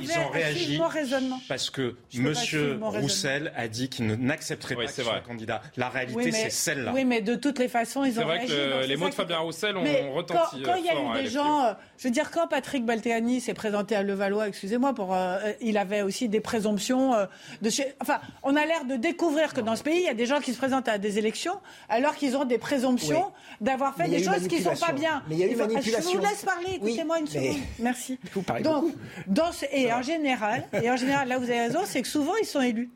Ils ont réagi parce que Monsieur. Roussel a dit qu'il n'accepterait Oui, pas c'est soit vrai. candidat. La réalité, Oui, c'est celle-là. Oui, mais de toutes les façons, ils C'est ont vrai réagi. que donc le- c'est les mots de Fabien Roussel ont Mais retenti, Quand, quand il y a euh, eu à des gens, euh, je veux dire, quand Patrick Balteani s'est présenté à Levallois, excusez-moi, pour, euh, il avait aussi des présomptions euh, de chez. Enfin, on a l'air de découvrir que dans ce pays, il y a des gens qui se présentent à des élections alors qu'ils ont des présomptions Oui. d'avoir fait des choses qui sont pas bien. Mais il y a eu faut- Je manipulation. vous laisse parler. Oui, Écoutez-moi une mais- seconde. Merci. (laughs) Vous parlez Donc, beaucoup. dans ce- et en général, et en général, là vous avez raison, c'est que souvent ils sont élus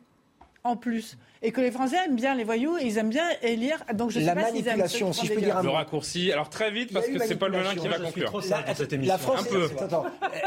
en plus. Et que les Français aiment bien les voyous et ils aiment bien élire. Donc je sais La pas s'ils aiment manipulation, si font je peux dire un Le mot. raccourci. Alors très vite parce que c'est Paul Melun qui va Je conclure. trop sage dans cette émission. La France, Un peu. Attends,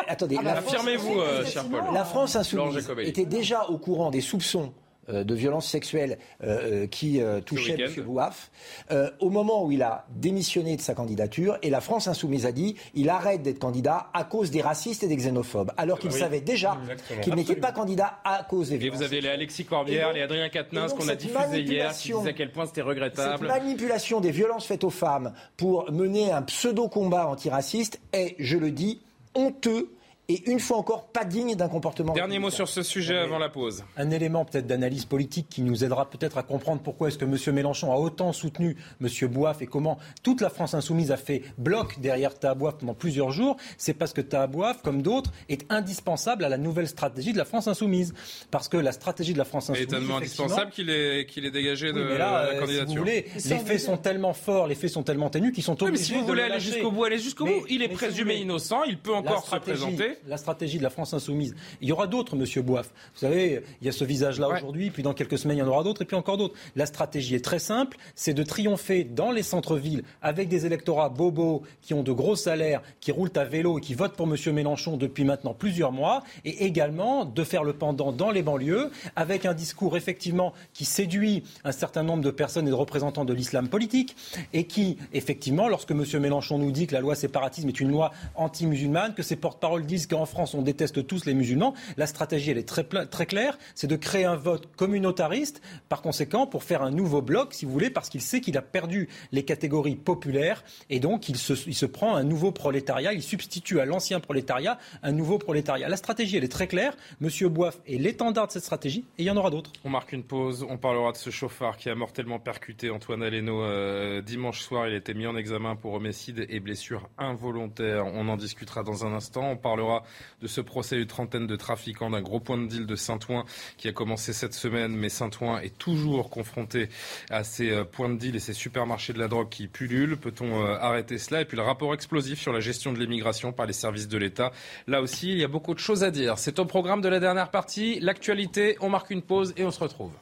attendez. Ah bah, Affirmez-vous, euh, cher Paul. La France insoumise était déjà au courant des soupçons euh, de violences sexuelles euh, euh, qui euh, touchaient week-end. M. Bouaf euh, au moment où il a démissionné de sa candidature et la France insoumise a dit il arrête d'être candidat à cause des racistes et des xénophobes alors qu'il Oui. savait déjà qu'il n'était pas candidat à cause des Et violences vous avez les Alexis Corbière, les Adrien Quatennens qu'on a cette diffusé hier, qui disaient à quel point c'était cette regrettable. manipulation des violences faites aux femmes pour mener un pseudo-combat antiraciste est, je le dis, honteux et une fois encore pas digne d'un comportement. Dernier mot sur ce sujet avant la pause. Un élément peut-être d'analyse politique qui nous aidera peut-être à comprendre pourquoi est-ce que M. Mélenchon a autant soutenu M. Bouaf et comment toute la France insoumise a fait bloc derrière Tahabouaf pendant plusieurs jours, c'est parce que Tahabouaf, comme d'autres, est indispensable à la nouvelle stratégie de la France insoumise. Parce que la stratégie de la France insoumise... étonnamment effectivement, indispensable qu'il ait, qu'il ait dégagé de Oui, mais là, la euh, candidature. si vous voulez, les faits sont tellement forts, les faits sont tellement ténus qu'ils sont Oui, mais obligés si vous de voulez le aller jusqu'au bout, allez jusqu'au bout. Il est mais présumé innocent, il peut la encore se présenter. La stratégie de la France insoumise. Il y aura d'autres, Monsieur Boif. Vous savez, il y a ce visage-là aujourd'hui, puis dans quelques semaines, il y en aura d'autres, et puis encore d'autres. La stratégie est très simple, c'est de triompher dans les centres-villes avec des électorats bobos qui ont de gros salaires, qui roulent à vélo et qui votent pour Monsieur Mélenchon depuis maintenant plusieurs mois, et également de faire le pendant dans les banlieues avec un discours effectivement qui séduit un certain nombre de personnes et de représentants de l'islam politique, et qui, effectivement, lorsque M. Mélenchon nous dit que la loi séparatisme est une loi anti-musulmane, que ses porte-paroles disent qu'en France on déteste tous les musulmans, la stratégie elle est très, très claire, c'est de créer un vote communautariste, par conséquent, pour faire un nouveau bloc, si vous voulez, parce qu'il sait qu'il a perdu les catégories populaires, et donc il se, il se prend un nouveau prolétariat, il substitue à l'ancien prolétariat un nouveau prolétariat. La stratégie elle est très claire, M. Boif est l'étendard de cette stratégie, et il y en aura d'autres. On marque une pause. On parlera de ce chauffard qui a mortellement percuté Antoine Aleno euh, dimanche soir. Il a été mis en examen pour homicide et blessure involontaire. On en discutera dans un instant. On parlera de ce procès d'une trentaine de trafiquants d'un gros point de deal de Saint-Ouen qui a commencé cette semaine. Mais Saint-Ouen est toujours confronté à ces euh, points de deal et ces supermarchés de la drogue qui pullulent. Peut-on euh, arrêter cela? Et puis le rapport explosif sur la gestion de l'immigration par les services de l'État. Là aussi, il y a beaucoup de choses à dire. C'est au programme de la dernière partie. L'actualité, on marque une pause et on se retrouve.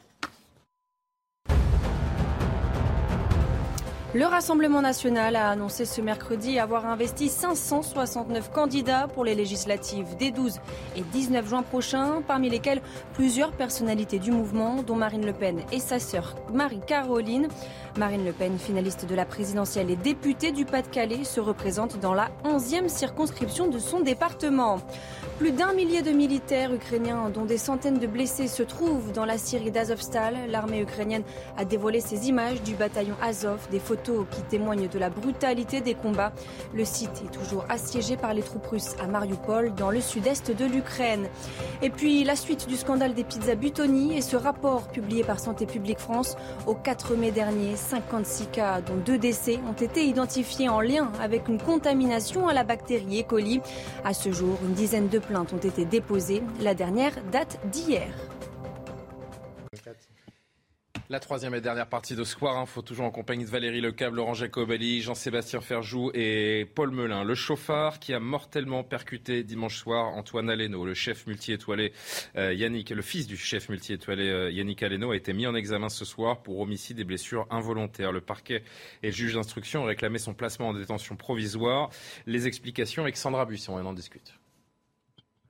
Le Rassemblement national a annoncé ce mercredi avoir investi 569 candidats pour les législatives des 12 et 19 juin prochains, parmi lesquels plusieurs personnalités du mouvement, dont Marine Le Pen et sa sœur Marie-Caroline. Marine Le Pen, finaliste de la présidentielle et députée du Pas-de-Calais, se représente dans la 11e circonscription de son département. Plus d'un millier de militaires ukrainiens, dont des centaines de blessés, se trouvent dans la Syrie d'Azovstal. L'armée ukrainienne a dévoilé ces images du bataillon Azov, des photos qui témoignent de la brutalité des combats. Le site est toujours assiégé par les troupes russes à Mariupol, dans le sud-est de l'Ukraine. Et puis la suite du scandale des pizzas Butoni et ce rapport publié par Santé publique France au 4 mai dernier, 56 cas, dont deux décès, ont été identifiés en lien avec une contamination à la bactérie E. coli. À ce jour, une dizaine de plaintes ont été déposées. La dernière date d'hier. La troisième et dernière partie de Square Info, toujours en compagnie de Valérie Lecable, Laurent Jacobelli, Jean-Sébastien Ferjou et Paul Melun. Le chauffard qui a mortellement percuté dimanche soir Antoine Aleno, le chef multi-étoilé euh, Yannick, le fils du chef multi-étoilé euh, Yannick Aleno a été mis en examen ce soir pour homicide et blessures involontaires. Le parquet et le juge d'instruction ont réclamé son placement en détention provisoire. Les explications avec Sandra Buisson, on en discute.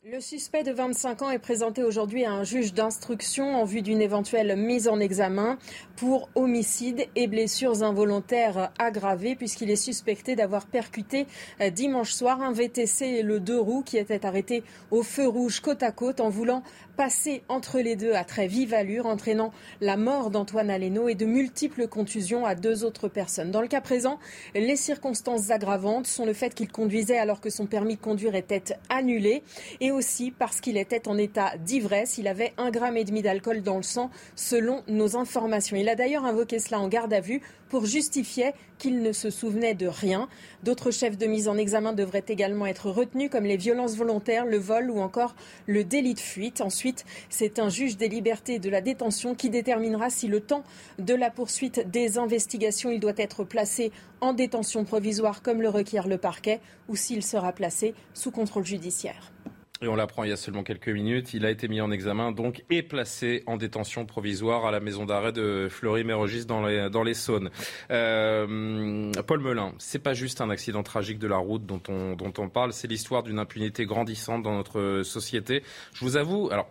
Le suspect de 25 ans est présenté aujourd'hui à un juge d'instruction en vue d'une éventuelle mise en examen pour homicide et blessures involontaires aggravées puisqu'il est suspecté d'avoir percuté euh, dimanche soir un VTC et le deux roues qui était arrêté au feu rouge côte à côte en voulant passer entre les deux à très vive allure, entraînant la mort d'Antoine Aleno et de multiples contusions à deux autres personnes. Dans le cas présent, les circonstances aggravantes sont le fait qu'il conduisait alors que son permis de conduire était annulé et aussi parce qu'il était en état d'ivresse. Il avait un gramme et demi d'alcool dans le sang, selon nos informations. Il a d'ailleurs invoqué cela en garde à vue pour justifier qu'il ne se souvenait de rien. D'autres chefs de mise en examen devraient également être retenus, comme les violences volontaires, le vol ou encore le délit de fuite. Ensuite, c'est un juge des libertés et de la détention qui déterminera si le temps de la poursuite des investigations, il doit être placé en détention provisoire comme le requiert le parquet ou s'il sera placé sous contrôle judiciaire. Et on l'apprend il y a seulement quelques minutes. Il a été mis en examen donc et placé en détention provisoire à la maison d'arrêt de Fleury-Mérogis dans les, dans les Saônes. Euh, Paul Melun, c'est pas juste un accident tragique de la route dont on, dont on parle, c'est l'histoire d'une impunité grandissante dans notre société. Je vous avoue, alors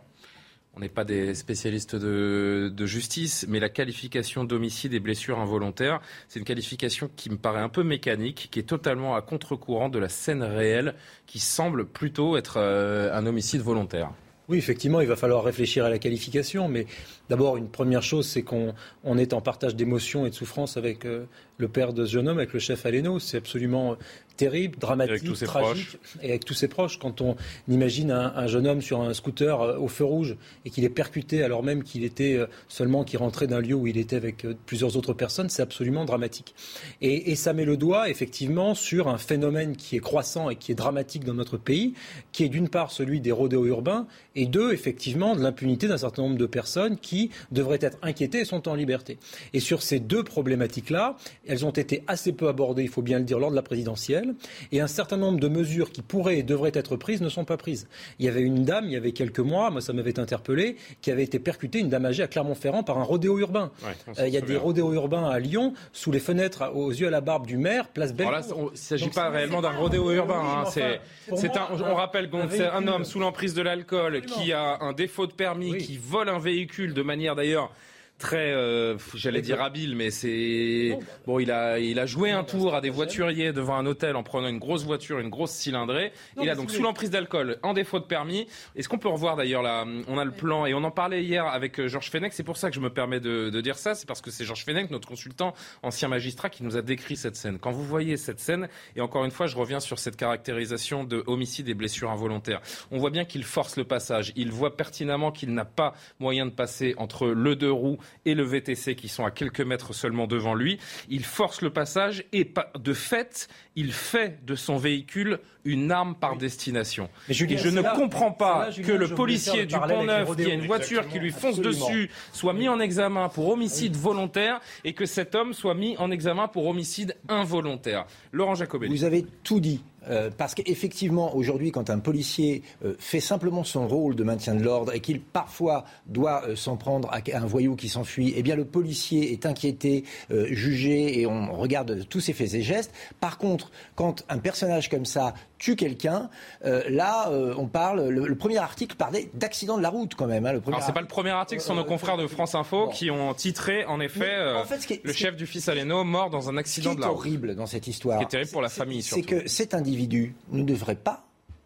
on n'est pas des spécialistes de, justice, mais la qualification d'homicide et blessure involontaire, c'est une qualification qui me paraît un peu mécanique, qui est totalement à contre-courant de la scène réelle, qui semble plutôt être euh, un homicide volontaire. Oui, effectivement, il va falloir réfléchir à la qualification, mais d'abord, une première chose, c'est qu'on on est en partage d'émotions et de souffrance avec euh, le père de ce jeune homme, avec le chef Aleno. C'est absolument terrible, dramatique, tragique, et avec tous ses proches. Quand on imagine un, jeune homme sur un scooter euh, au feu rouge et qu'il est percuté alors même qu'il était euh, seulement qui rentrait d'un lieu où il était avec euh, plusieurs autres personnes, c'est absolument dramatique. Et, et, ça met le doigt effectivement sur un phénomène qui est croissant et qui est dramatique dans notre pays, qui est d'une part celui des rodéos urbains et deux effectivement de l'impunité d'un certain nombre de personnes qui devraient être inquiétées et sont en liberté. Et sur ces deux problématiques-là, elles ont été assez peu abordées, il faut bien le dire, lors de la présidentielle et un certain nombre de mesures qui pourraient et devraient être prises ne sont pas prises. Il y avait une dame, il y avait quelques mois, moi ça m'avait interpellé, qui avait été percutée, une dame âgée à Clermont-Ferrand, par un rodéo urbain. Euh, il y a des rodéos urbains à Lyon, sous les fenêtres, aux yeux à la barbe du maire, place Belle. il ne s'agit pas réellement d'un rodéo urbain. Hein, c'est, on rappelle c'est un homme sous l'emprise de l'alcool qui a un défaut de permis, qui vole un véhicule de manière d'ailleurs très, euh, j'allais dire habile, mais c'est bon. Il a, il a joué un tour à des voituriers devant un hôtel en prenant une grosse voiture, une grosse cylindrée. il a donc sous l'emprise d'alcool, en défaut de permis. Est-ce qu'on peut revoir d'ailleurs là On a le plan et on en parlait hier avec euh, Georges Fenech. C'est pour ça que je me permets de, de dire ça. C'est parce que c'est Georges Fenech, notre consultant, ancien magistrat, qui nous a décrit cette scène. Quand vous voyez cette scène, et encore une fois, je reviens sur cette caractérisation de homicide et blessures involontaires. On voit bien qu'il force le passage. Il voit pertinemment qu'il n'a pas moyen de passer entre le deux roues et le VTC qui sont à quelques mètres seulement devant lui. Il force le passage et de fait, il fait de son véhicule une arme par destination. Mais et je ne comprends pas que le policier du Pont-Neuf, qui a une voiture qui lui fonce dessus, soit mis en examen pour homicide volontaire et que cet homme soit mis en examen pour homicide involontaire. Laurent Jacobelli. Vous avez tout dit. Euh, parce qu'effectivement, aujourd'hui, quand un policier euh, fait simplement son rôle de maintien de l'ordre et qu'il parfois doit euh, s'en prendre à, un voyou qui s'enfuit, eh bien le policier est inquiété, jugé et on regarde tous ses faits et gestes. Par contre, quand un personnage comme ça tue quelqu'un, là, on parle. Le, premier article parlait d'accident de la route quand même. Hein, le Alors c'est pas le premier article, ce sont nos confrères de France Info qui ont titré en effet le chef du fils Aleno mort dans un accident de la route. horrible dans cette histoire. Ce qui est terrible pour la famille. C'est que cet individu ne devrait pas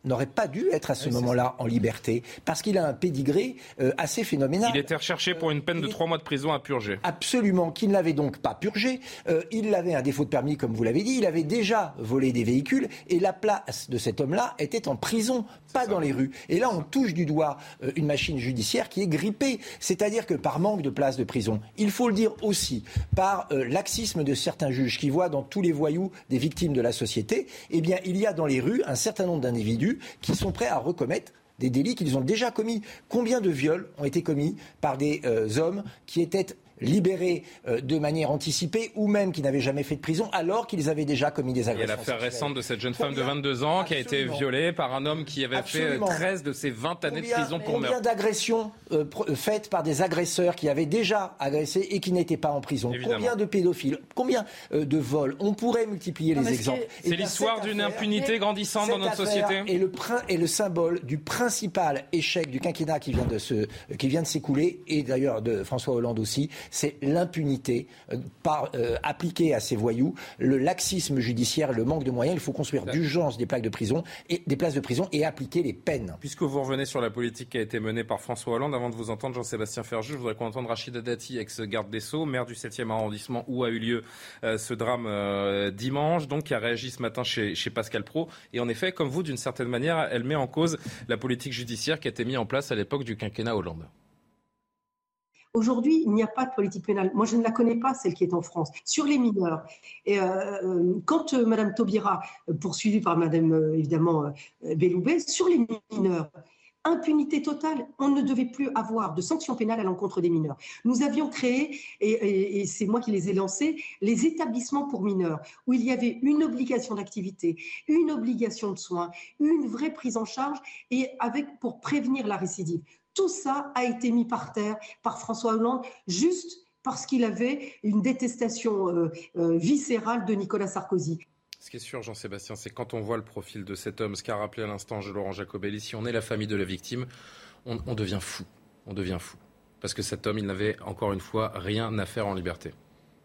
n'aurait pas dû être à ce moment-là en liberté, parce qu'il a un pédigré euh, assez phénoménal. Il était recherché pour une peine de trois mois de prison à purger. Absolument, qu'il n'avait donc pas purgé. Euh, il avait un défaut de permis, comme vous l'avez dit, il avait déjà volé des véhicules, et la place de cet homme-là était en prison, pas dans les rues. Et là, on touche du doigt euh, une machine judiciaire qui est grippée, c'est-à-dire que par manque de place de prison, il faut le dire aussi, par laxisme de certains juges qui voient dans tous les voyous des victimes de la société, eh bien, il y a dans les rues un certain nombre d'individus qui sont prêts à recommettre des délits qu'ils ont déjà commis. Combien de viols ont été commis par des euh, hommes qui étaient libérés euh, de manière anticipée ou même qui n'avaient jamais fait de prison alors qu'ils avaient déjà commis des Il y a agressions. l'affaire récente de cette jeune femme de Combien- 22 ans qui a été violée par un homme qui avait Absolument. fait 13 de ses 20 années de Combien- prison pour combien meurtre. d'agressions euh, euh, faites par des agresseurs qui avaient déjà agressé et qui n'étaient pas en prison? Évidemment. Combien de pédophiles? Combien euh, de vols? On pourrait multiplier Non, les exemples. est- C'est l'histoire d'une impunité grandissante dans notre société. est le, est le symbole du principal échec du quinquennat qui vient de se, qui vient de s'écouler et d'ailleurs de François Hollande aussi, c'est l'impunité euh, par euh, appliquée à ces voyous, le laxisme judiciaire, le manque de moyens. Il faut construire d'urgence des plaques de prison et des places de prison et appliquer les peines. Puisque vous revenez sur la politique qui a été menée par François Hollande, avant de vous entendre Jean-Sébastien Ferjou, je voudrais qu'on entende Rachida Dati, ex-garde des Sceaux, maire du 7e arrondissement où a eu lieu euh, ce drame euh, dimanche, donc qui a réagi ce matin chez, chez Pascal Pro. Et en effet, comme vous, d'une certaine manière, elle met en cause la politique judiciaire qui a été mise en place à l'époque du quinquennat Hollande. Aujourd'hui, il n'y a pas de politique pénale. Moi, je ne la connais pas, celle qui est en France. Sur les mineurs, et, euh, euh, quand euh, Mme Taubira, euh, poursuivie par Mme, euh, évidemment, Belloubet, sur les mineurs, impunité totale, on ne devait plus avoir de sanctions pénales à l'encontre des mineurs. Nous avions créé, et, et- et c'est moi qui les ai lancés, les établissements pour mineurs, où il y avait une obligation d'activité, une obligation de soins, une vraie prise en charge, et avec pour prévenir la récidive. Tout ça a été mis par terre par François Hollande, juste parce qu'il avait une détestation euh, euh, viscérale de Nicolas Sarkozy. Ce qui est sûr, Jean-Sébastien, c'est quand on voit le profil de cet homme, ce qu'a rappelé à l'instant Laurent Jacobelli, si on est la famille de la victime, on, on devient fou. On devient fou. Parce que cet homme, il n'avait encore une fois rien à faire en liberté.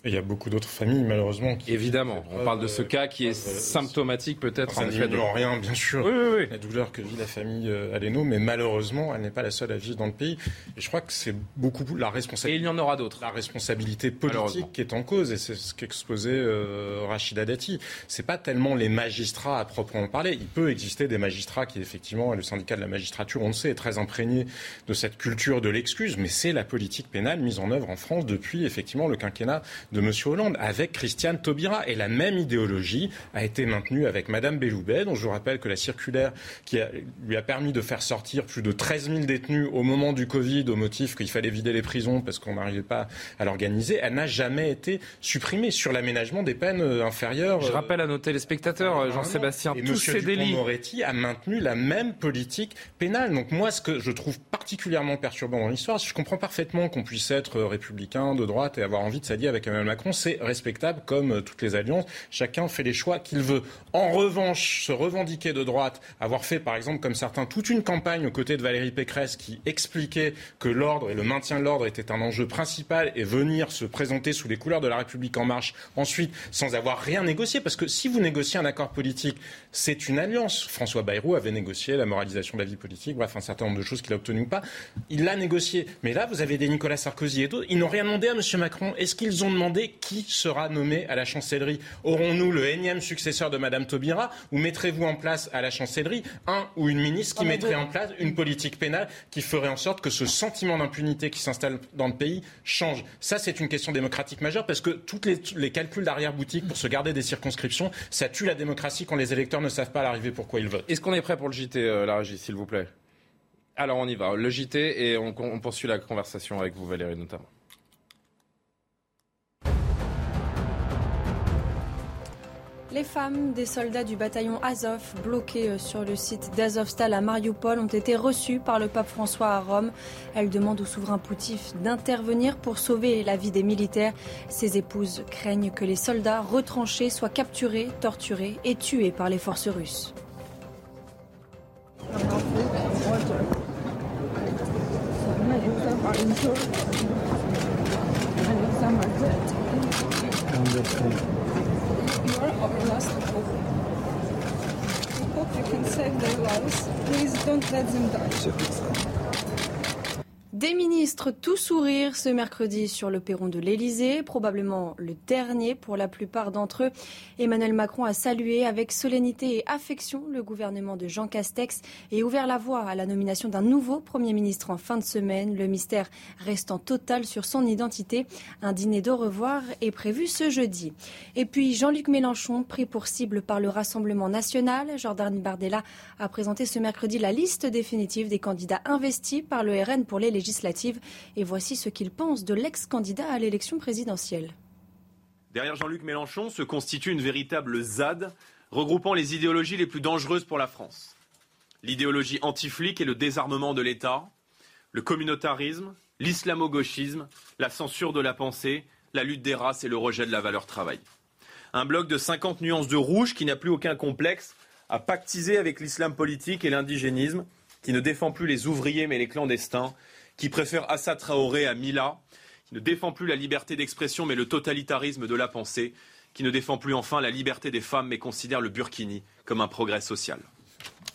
Et il y a beaucoup d'autres familles, malheureusement. Qui Évidemment, on parle de ce cas qui est euh, symptomatique peut-être Ça ne rien, bien sûr, Oui, oui, oui. la douleur que vit la famille euh, Aleno, mais malheureusement, elle n'est pas la seule à vivre dans le pays. Et je crois que c'est beaucoup la responsabilité. Et il y en aura d'autres. La responsabilité politique qui est en cause, et c'est ce qu'exposait euh, Rachida Dati. C'est pas tellement les magistrats à proprement parler. Il peut exister des magistrats qui, effectivement, et le syndicat de la magistrature, on le sait, est très imprégné de cette culture de l'excuse, mais c'est la politique pénale mise en œuvre en France depuis, effectivement, le quinquennat de M. Hollande, avec Christiane Taubira. Et la même idéologie a été maintenue avec Madame Belloubet, dont je vous rappelle que la circulaire qui a- lui a permis de faire sortir plus de 13 000 détenus au moment du Covid au motif qu'il fallait vider les prisons parce qu'on n'arrivait pas à l'organiser, elle n'a jamais été supprimée sur l'aménagement des peines euh, inférieures. Je rappelle à nos téléspectateurs, euh, Jean-Sébastien, tous Monsieur ces délits. Dupond-Moretti a maintenu la même politique pénale. Donc moi, ce que je trouve particulièrement perturbant dans l'histoire, je comprends parfaitement qu'on puisse être euh, républicain de droite et avoir envie de s'allier avec Macron. C'est respectable comme euh, toutes les alliances. Chacun fait les choix qu'il veut. En revanche, se revendiquer de droite, avoir fait par exemple comme certains toute une campagne aux côtés de Valérie Pécresse qui expliquait que l'ordre et le maintien de l'ordre était un enjeu principal et venir se présenter sous les couleurs de la République en marche ensuite sans avoir rien négocié parce que si vous négociez un accord politique, c'est une alliance. François Bayrou avait négocié la moralisation de la vie politique, bref, un certain nombre de choses qu'il a obtenues ou pas. Il l'a négocié. Mais là, vous avez des Nicolas Sarkozy et d'autres. Ils n'ont rien demandé à M. Macron. Est-ce qu'ils ont demandé qui sera nommé à la chancellerie Aurons-nous le énième successeur de Mme Taubira ou mettrez-vous en place à la chancellerie un ou une ministre qui mettrait en place une politique pénale qui ferait en sorte que ce sentiment d'impunité qui s'installe dans le pays change? Ça, c'est une question démocratique majeure parce que tous les, les calculs d'arrière-boutique pour se garder des circonscriptions, ça tue la démocratie quand les électeurs ne savent pas à l'arrivée pourquoi ils votent. Est-ce qu'on est prêt pour le JT, euh, la régie, s'il vous plaît? Alors on y va. Le JT et on, on poursuit la conversation avec vous, Valérie, notamment. Les femmes des soldats du bataillon Azov, bloquées euh, sur le site d'Azovstal à Mariupol, ont été reçues par le pape François à Rome. Elles demandent au souverain Poutif d'intervenir pour sauver la vie des militaires. Ses épouses craignent que les soldats retranchés soient capturés, torturés et tués par les forces russes. You are our last hope. We hope you can save their lives. Please don't let them die. Des ministres tout sourire ce mercredi sur le perron de l'Elysée, probablement le dernier pour la plupart d'entre eux. Emmanuel Macron a salué avec solennité et affection le gouvernement de Jean Castex et ouvert la voie à la nomination d'un nouveau Premier ministre en fin de semaine, le mystère restant total sur son identité. Un dîner d'au revoir est prévu ce jeudi. Et puis Jean-Luc Mélenchon, pris pour cible par le Rassemblement national, Jordan Bardella a présenté ce mercredi la liste définitive des candidats investis par le RN pour les législatives Et voici ce qu'il pense de l'ex-candidat à l'élection présidentielle. Derrière Jean-Luc Mélenchon se constitue une véritable ZAD regroupant les idéologies les plus dangereuses pour la France. L'idéologie anti-flic et le désarmement de l'État, le communautarisme, l'islamo-gauchisme, la censure de la pensée, la lutte des races et le rejet de la valeur travail. Un bloc de 50 nuances de rouge qui n'a plus aucun complexe à pactiser avec l'islam politique et l'indigénisme, qui ne défend plus les ouvriers mais les clandestins, qui préfère Assad Traoré à Mila, qui ne défend plus la liberté d'expression mais le totalitarisme de la pensée, qui ne défend plus enfin la liberté des femmes mais considère le burkini comme un progrès social.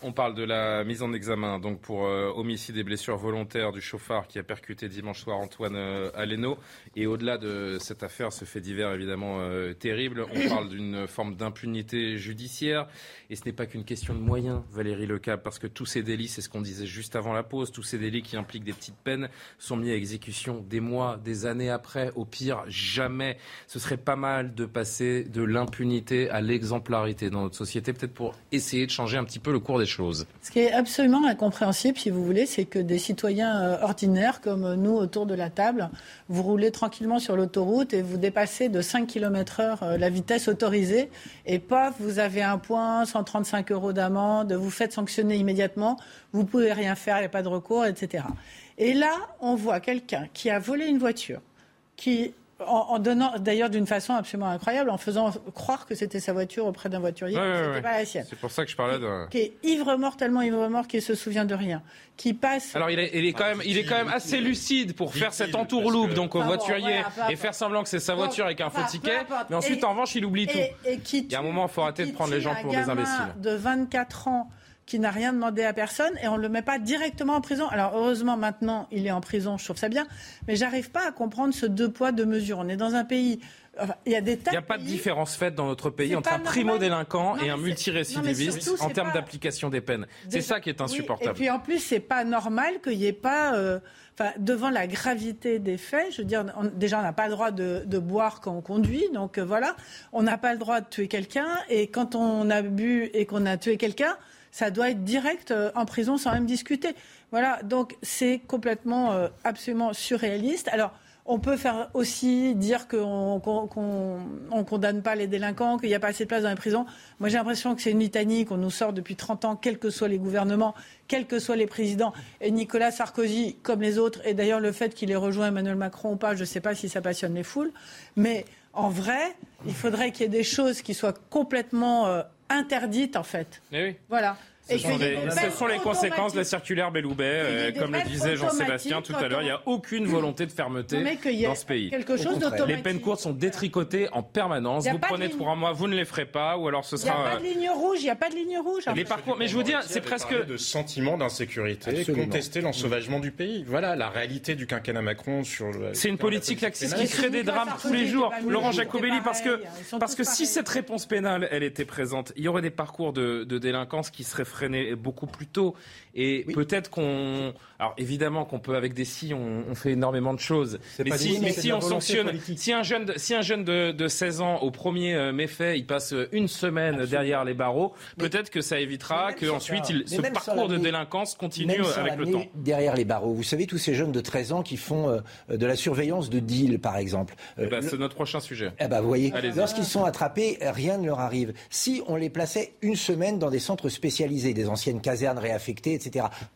On parle de la mise en examen donc pour euh, homicide et blessures volontaires du chauffard qui a percuté dimanche soir Antoine euh, Aleno. Et au-delà de cette affaire, ce fait divers évidemment euh, terrible, on (coughs) parle d'une forme d'impunité judiciaire. Et ce n'est pas qu'une question de moyens, Valérie Lecap, parce que tous ces délits, c'est ce qu'on disait juste avant la pause, tous ces délits qui impliquent des petites peines sont mis à exécution des mois, des années après. Au pire, jamais. Ce serait pas mal de passer de l'impunité à l'exemplarité dans notre société, peut-être pour essayer de changer un petit peu le cours des Ce qui est absolument incompréhensible, si vous voulez, c'est que des citoyens euh, ordinaires comme nous autour de la table, vous roulez tranquillement sur l'autoroute et vous dépassez de 5 km heure euh, la vitesse autorisée et paf, vous avez un point, 135 euros d'amende, vous faites sanctionner immédiatement, vous pouvez rien faire, il n'y a pas de recours, etc. Et là, on voit quelqu'un qui a volé une voiture, qui en, donnant, d'ailleurs d'une façon absolument incroyable, en faisant croire que c'était sa voiture auprès d'un voiturier, Ouais, ouais, c'était ouais. pas la sienne. C'est pour ça que je parlais de. Qui est ivre-mort, tellement ivre-mort qu'il se souvient de rien. Qui passe. Alors il est, il est quand même, il est quand même assez lucide pour faire cette entourloupe donc au Ah bon, voiturier voilà, et faire semblant que c'est sa voiture avec un faux ticket. Mais ensuite Et- en revanche il oublie tout. et- et qui Il y a un moment il faut arrêter de prendre les gens pour des gamin imbéciles. de 24 ans qui n'a rien demandé à personne et on ne le met pas directement en prison. Alors heureusement maintenant il est en prison, je trouve ça bien, mais j'arrive pas à comprendre ce deux poids deux mesures. On est dans un pays, enfin, il a des n'y a de pas de différence faite dans notre pays entre un primo-délinquant et un multirécidiviste en termes pas- d'application des peines. C'est ça qui est oui, insupportable. et puis en plus, c'est pas normal qu'il n'y ait pas, euh, enfin, devant la gravité des faits, je veux dire, on- déjà, on n'a pas le droit de, de boire quand on conduit, donc euh, voilà, on n'a pas le droit de tuer quelqu'un, et quand on a bu et qu'on a tué quelqu'un, ça doit être direct euh, en prison sans même discuter. Voilà, donc c'est complètement, euh, absolument surréaliste. Alors. On peut faire aussi dire qu'on on condamne pas les délinquants, qu'il n'y a pas assez de place dans les prisons. Moi, j'ai l'impression que c'est une litanie qu'on nous sort depuis 30 ans, quels que soient les gouvernements, quels que soient les présidents. Et Nicolas Sarkozy, comme les autres, et d'ailleurs le fait qu'il ait rejoint Emmanuel Macron ou pas, je ne sais pas si ça passionne les foules. Mais en vrai, il faudrait qu'il y ait des choses qui soient complètement euh, interdites, en fait. Eh oui. Voilà. Ce sont, les, des ce peines sont les conséquences de la circulaire Belloubet, euh, comme le disait Jean-Sébastien tout à l'heure. Il n'y a aucune volonté de fermeté dans ce pays. quelque chose. Les peines courtes sont détricotées en permanence. Vous prenez trois mois, vous ne les ferez pas, ou alors ce Il n'y a sera. pas euh, de ligne rouge, il n'y a pas de ligne rouge. Les parcours, mais je vous dis, c'est presque. de sentiment d'insécurité, contester l'ensauvagement du pays. Voilà la réalité du quinquennat Macron sur le. C'est une politique laxiste qui crée des drames tous les jours. Laurent. Jacobelli, parce que, parce que si cette réponse pénale, elle était présente, il y aurait des parcours de, de délinquance qui seraient freinés beaucoup plus tôt. Et peut-être qu'on, alors évidemment qu'on peut avec des si, on, on fait énormément de choses. Mais si, mais on sanctionne, politique. si un jeune, de- si un jeune de, de 16 ans au premier euh, méfait, il passe euh, une semaine derrière les barreaux, peut-être que ça évitera que ensuite il, Mais ce parcours de délinquance continue avec le temps. derrière les barreaux. Vous savez, tous ces jeunes de 13 ans qui font euh, de la surveillance de deal, par exemple. Euh, Eh ben, le- c'est notre prochain sujet. eh ben, vous voyez, lorsqu'ils sont attrapés, rien ne leur arrive. Si on les plaçait une semaine dans des centres spécialisés, des anciennes casernes réaffectées, etc.,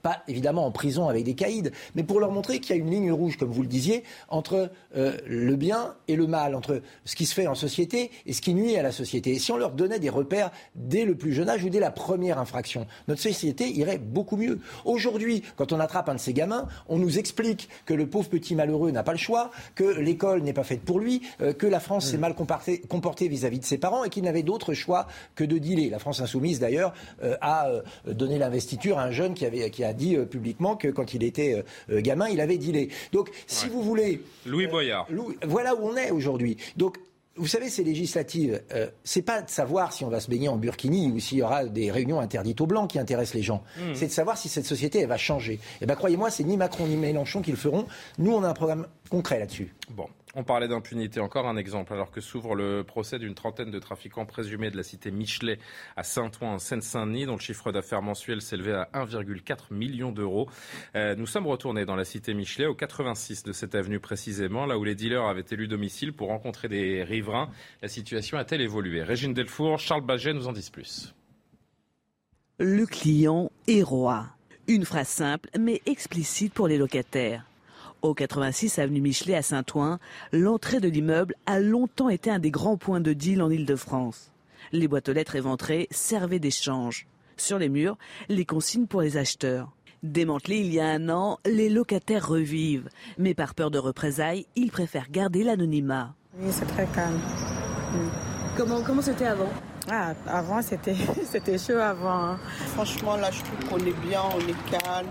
pas évidemment en prison avec des caïds, mais pour leur montrer qu'il y a une ligne rouge, comme vous le disiez, entre euh, le bien et le mal, entre ce qui se fait en société et ce qui nuit à la société. Et si on leur donnait des repères dès le plus jeune âge ou dès la première infraction, notre société irait beaucoup mieux. Aujourd'hui, quand on attrape un de ces gamins, on nous explique que le pauvre petit malheureux n'a pas le choix, que l'école n'est pas faite pour lui, euh, que la France s'est mal comportée vis-à-vis de ses parents et qu'il n'avait d'autre choix que de dealer. La France insoumise, d'ailleurs, euh, a donné l'investiture à un jeune qui, avait, qui a dit euh, publiquement que quand il était euh, euh, gamin, il avait dealé. Donc, si vous voulez... Louis Boyard. Voilà où on est aujourd'hui. Donc, vous savez, ces législatives, euh, c'est pas de savoir si on va se baigner en burkini ou s'il y aura des réunions interdites aux blancs qui intéressent les gens. Mmh. C'est de savoir si cette société elle va changer. Et ben croyez-moi, c'est ni Macron ni Mélenchon qui le feront. Nous, on a un programme concret là-dessus. Bon, on parlait d'impunité. Encore un exemple. Alors que s'ouvre le procès d'une trentaine de trafiquants présumés de la cité Michelet à Saint-Ouen, en Seine-Saint-Denis, dont le chiffre d'affaires mensuel s'élevait à 1,4 million d'euros. Euh, nous sommes retournés dans la cité Michelet, au 86 de cette avenue précisément, là où les dealers avaient élu domicile pour rencontrer des riverains. La situation a-t-elle évolué? Régine Delfour, Charles Baget nous en disent plus. Le client est roi. Une phrase simple mais explicite pour les locataires. Au 86 avenue Michelet à Saint-Ouen, l'entrée de l'immeuble a longtemps été un des grands points de deal en Ile-de-France. Les boîtes aux lettres éventrées servaient d'échange. Sur les murs, les consignes pour les acheteurs. Démantelés il y a un an, les locataires revivent. Mais par peur de représailles, ils préfèrent garder l'anonymat. Oui, c'est très calme. Comment comment c'était avant? Ah, avant, c'était (laughs) c'était chaud avant. hein. Franchement, là, je trouve qu'on est bien, on est calme.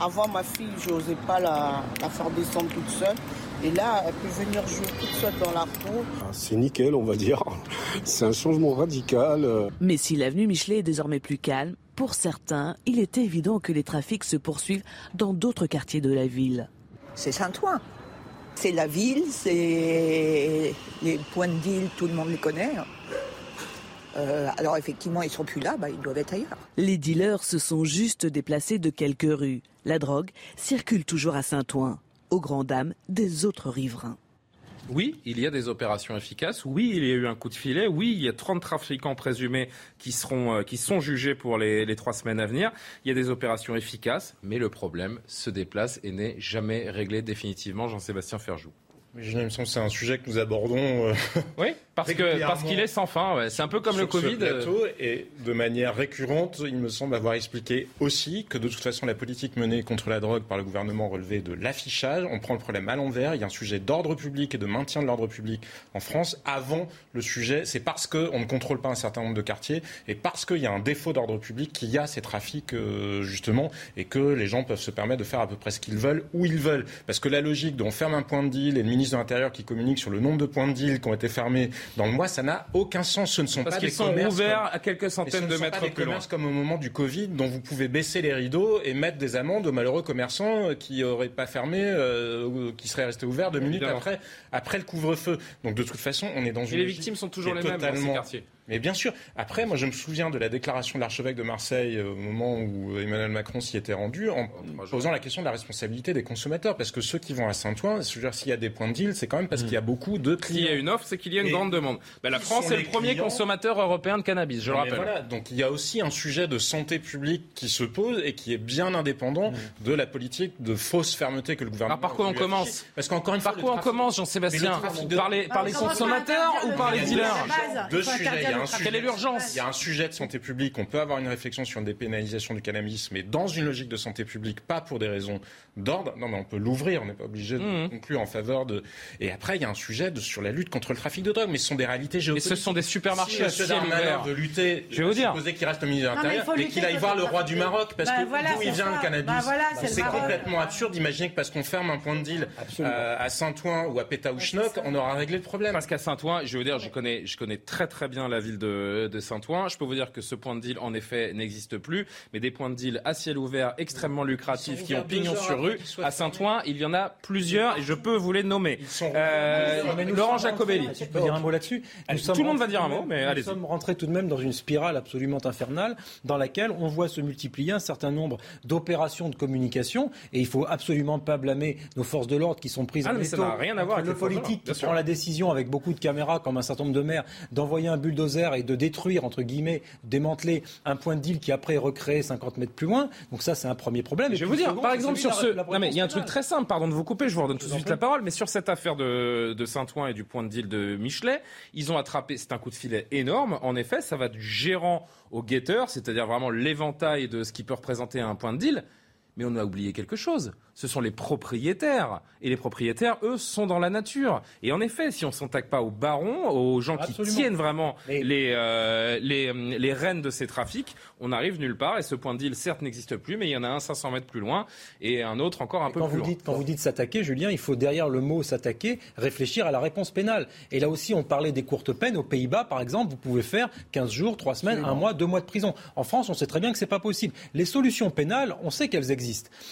Avant, ma fille, je n'osais pas la, la faire descendre toute seule. Et là, elle peut venir jouer toute seule dans la cour. C'est nickel, on va dire. C'est un changement radical. Mais si l'avenue Michelet est désormais plus calme, pour certains, il est évident que les trafics se poursuivent dans d'autres quartiers de la ville. C'est Saint-Ouen. C'est la ville, c'est les points de deal, tout le monde les connaît. Euh, alors effectivement, ils sont plus là, bah, ils doivent être ailleurs. Les dealers se sont juste déplacés de quelques rues. La drogue circule toujours à Saint-Ouen, aux grandes dames des autres riverains. Oui, il y a des opérations efficaces. Oui, il y a eu un coup de filet. Oui, il y a 30 trafiquants présumés qui, seront, euh, qui sont jugés pour les, les trois semaines à venir. Il y a des opérations efficaces, mais le problème se déplace et n'est jamais réglé définitivement. Jean-Sébastien Ferjou. Mais je- il me semble que c'est un sujet que nous abordons. euh, Oui, (laughs) parce que parce qu'il est sans fin. ouais. C'est un peu comme le sur ce Covid. euh, plateau, et de manière récurrente, il me semble avoir expliqué aussi que de toute façon, la politique menée contre la drogue par le gouvernement relevait de l'affichage. On prend le problème à l'envers. Il y a un sujet d'ordre public et de maintien de l'ordre public en France avant le sujet. C'est parce qu'on ne contrôle pas un certain nombre de quartiers et parce qu'il y a un défaut d'ordre public qu'il y a ces trafics, euh, justement, et que les gens peuvent se permettre de faire à peu près ce qu'ils veulent, où ils veulent. Parce que la logique dont on ferme un point de deal et le ministre de l'Intérieur qui communique sur le nombre de points de deal qui ont été fermés dans le mois, ça n'a aucun sens. Ce ne sont Parce pas des sont commerces ouverts comme- à quelques centaines ne de sont mètres plus loin. comme au moment du Covid, dont vous pouvez baisser les rideaux et mettre des amendes aux malheureux commerçants euh, qui n'auraient pas fermé, euh, qui seraient restés ouverts deux minutes Évidemment. après, après le couvre-feu. Donc de toute façon, on est dans Et une les logique victimes sont toujours les mêmes dans ces quartiers. Mais bien sûr. Après, moi, je me souviens de la déclaration de l'archevêque de Marseille euh, au moment où Emmanuel Macron s'y était rendu, en posant la question de la responsabilité des consommateurs. Parce que ceux qui vont à Saint-Ouen, je veux dire, s'il y a des points de deal, c'est quand même parce qu'il y a beaucoup de S'il y clients. a une offre, c'est qu'il y a une Et grande demande. Ben, la France est le premier clients consommateur européen de cannabis, je le Non, rappelle. voilà, donc il y a aussi un sujet de santé publique qui se pose et qui est bien indépendant de la politique de fausse fermeté que le gouvernement. Alors, par quoi on commence afficher. Parce qu'encore une fois, Par quoi on commence, Jean-Sébastien de- Par les, par consommateurs par ou par les dealers. Deux sujets. Il y a un sujet- Quelle est l'urgence Il y a un sujet de santé publique. On peut avoir une réflexion sur une dépénalisation du cannabis, mais dans une logique de santé publique, pas pour des raisons d'ordre. Non, mais on peut l'ouvrir. On n'est pas obligé de Mhm. conclure en faveur de. Et après, il y a un sujet de, sur la lutte contre le trafic de drogue, mais ce sont des réalités géopolitiques. ce sont des supermarchés Si ouvert. veut lutter, Je vais vous dire. supposer qu'il reste au ministre de mais l'Intérieur, faut mais qu'il aille voir le roi du Maroc, parce Bah que voilà, d'où il vient ça. le cannabis. Bah voilà, c'est complètement absurde d'imaginer que parce qu'on ferme un point de deal euh, à Saint-Ouen ou à Pétaouchnok, on aura réglé le problème. Parce qu'à Saint-Ouen, je veux dire, je connais, je connais très très bien la ville de, de Saint-Ouen. Je peux vous dire que ce point de deal, en effet, n'existe plus. Mais des points de deal à ciel ouvert, extrêmement lucratifs, qui ont pignon sur rue, à Saint-Ouen, il y en a plusieurs et je peux vous les nommer. Euh, nous Laurent Jacobelli. je peux dire un mot là-dessus? Allez, Nous tout le monde va dire un mot, mais nous allez-y. sommes rentrés tout de même dans une spirale absolument infernale dans laquelle on voit se multiplier un certain nombre d'opérations de communication et il faut absolument pas blâmer nos forces de l'ordre qui sont prises Ah, en mais ça n'a rien à voir avec le politique qui prend la décision avec beaucoup de caméras comme un certain nombre de maires d'envoyer un bulldozer et de détruire entre guillemets démanteler un point de deal qui après est recréé 50 mètres plus loin donc ça c'est un premier problème Et Je vais vous dire, second, par exemple, sur ce. Non, mais il y a un truc très simple, pardon de vous couper, je vous redonne tout de suite la parole, mais sur cette affaire de, de Saint-Ouen et du point de deal de Michelet, ils ont attrapé, c'est un coup de filet énorme. En effet, ça va du gérant au guetteur, c'est-à-dire vraiment l'éventail de ce qui peut représenter un point de deal. Mais on a oublié quelque chose. Ce sont les propriétaires. Et les propriétaires, eux, sont dans la nature. Et en effet, si on ne s'attaque pas aux barons, aux gens qui Absolument. tiennent vraiment les, euh, les, les rênes de ces trafics, on arrive nulle part. Et ce point de deal, certes, n'existe plus, mais il y en a un 500 mètres plus loin et un autre encore un peu quand plus vous loin. dites, quand vous dites s'attaquer, Julien, il faut derrière le mot s'attaquer réfléchir à la réponse pénale. Et là aussi, on parlait des courtes peines. Aux Pays-Bas, par exemple, vous pouvez faire 15 jours, 3 semaines, un mois, 2 mois de prison. En France, on sait très bien que c'est pas possible. Les solutions pénales, on sait qu'elles existent.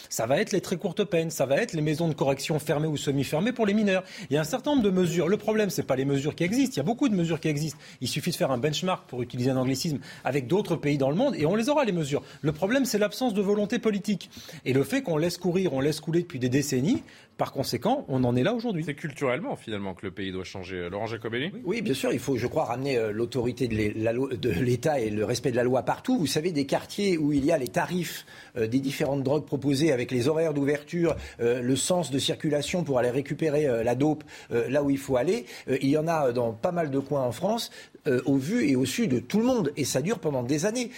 Ça va être les très courtes peines, ça va être les maisons de correction fermées ou semi-fermées pour les mineurs. Il y a un certain nombre de mesures. Le problème, c'est pas les mesures qui existent. Il y a beaucoup de mesures qui existent. Il suffit de faire un benchmark, pour utiliser un anglicisme, avec d'autres pays dans le monde et on les aura, les mesures. Le problème, c'est l'absence de volonté politique. Et le fait qu'on laisse courir, on laisse couler depuis des décennies, par conséquent, on en est là aujourd'hui. C'est culturellement, finalement, que le pays doit changer. Laurent Jacobelli Oui, bien sûr, il faut, je crois, ramener euh, l'autorité de l'État et le respect de la loi partout. Vous savez, des quartiers où il y a les tarifs euh, des différentes drogues proposées avec les horaires d'ouverture, euh, le sens de circulation pour aller récupérer la dope là où il faut aller, il y en a dans pas mal de coins en France. Au vu et au su de tout le monde. Et ça dure pendant des années.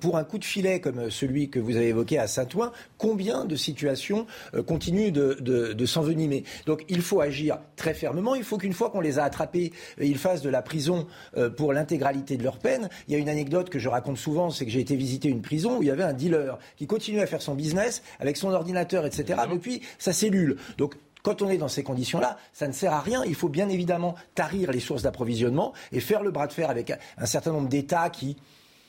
pour un coup de filet comme celui que vous avez évoqué à Saint-Ouen, combien de situations continuent de, de de s'envenimer? Donc il faut agir très fermement. Il faut qu'une fois qu'on les a attrapés, euh, ils fassent de la prison euh, pour l'intégralité de leur peine. Il y a une anecdote que je raconte souvent, c'est que j'ai été visiter une prison où il y avait un dealer qui continuait à faire son business avec son ordinateur, etc. depuis sa cellule. Donc quand on est dans ces conditions-là, ça ne sert à rien. Il faut bien évidemment tarir les sources d'approvisionnement et faire le bras de fer avec un certain nombre d'États qui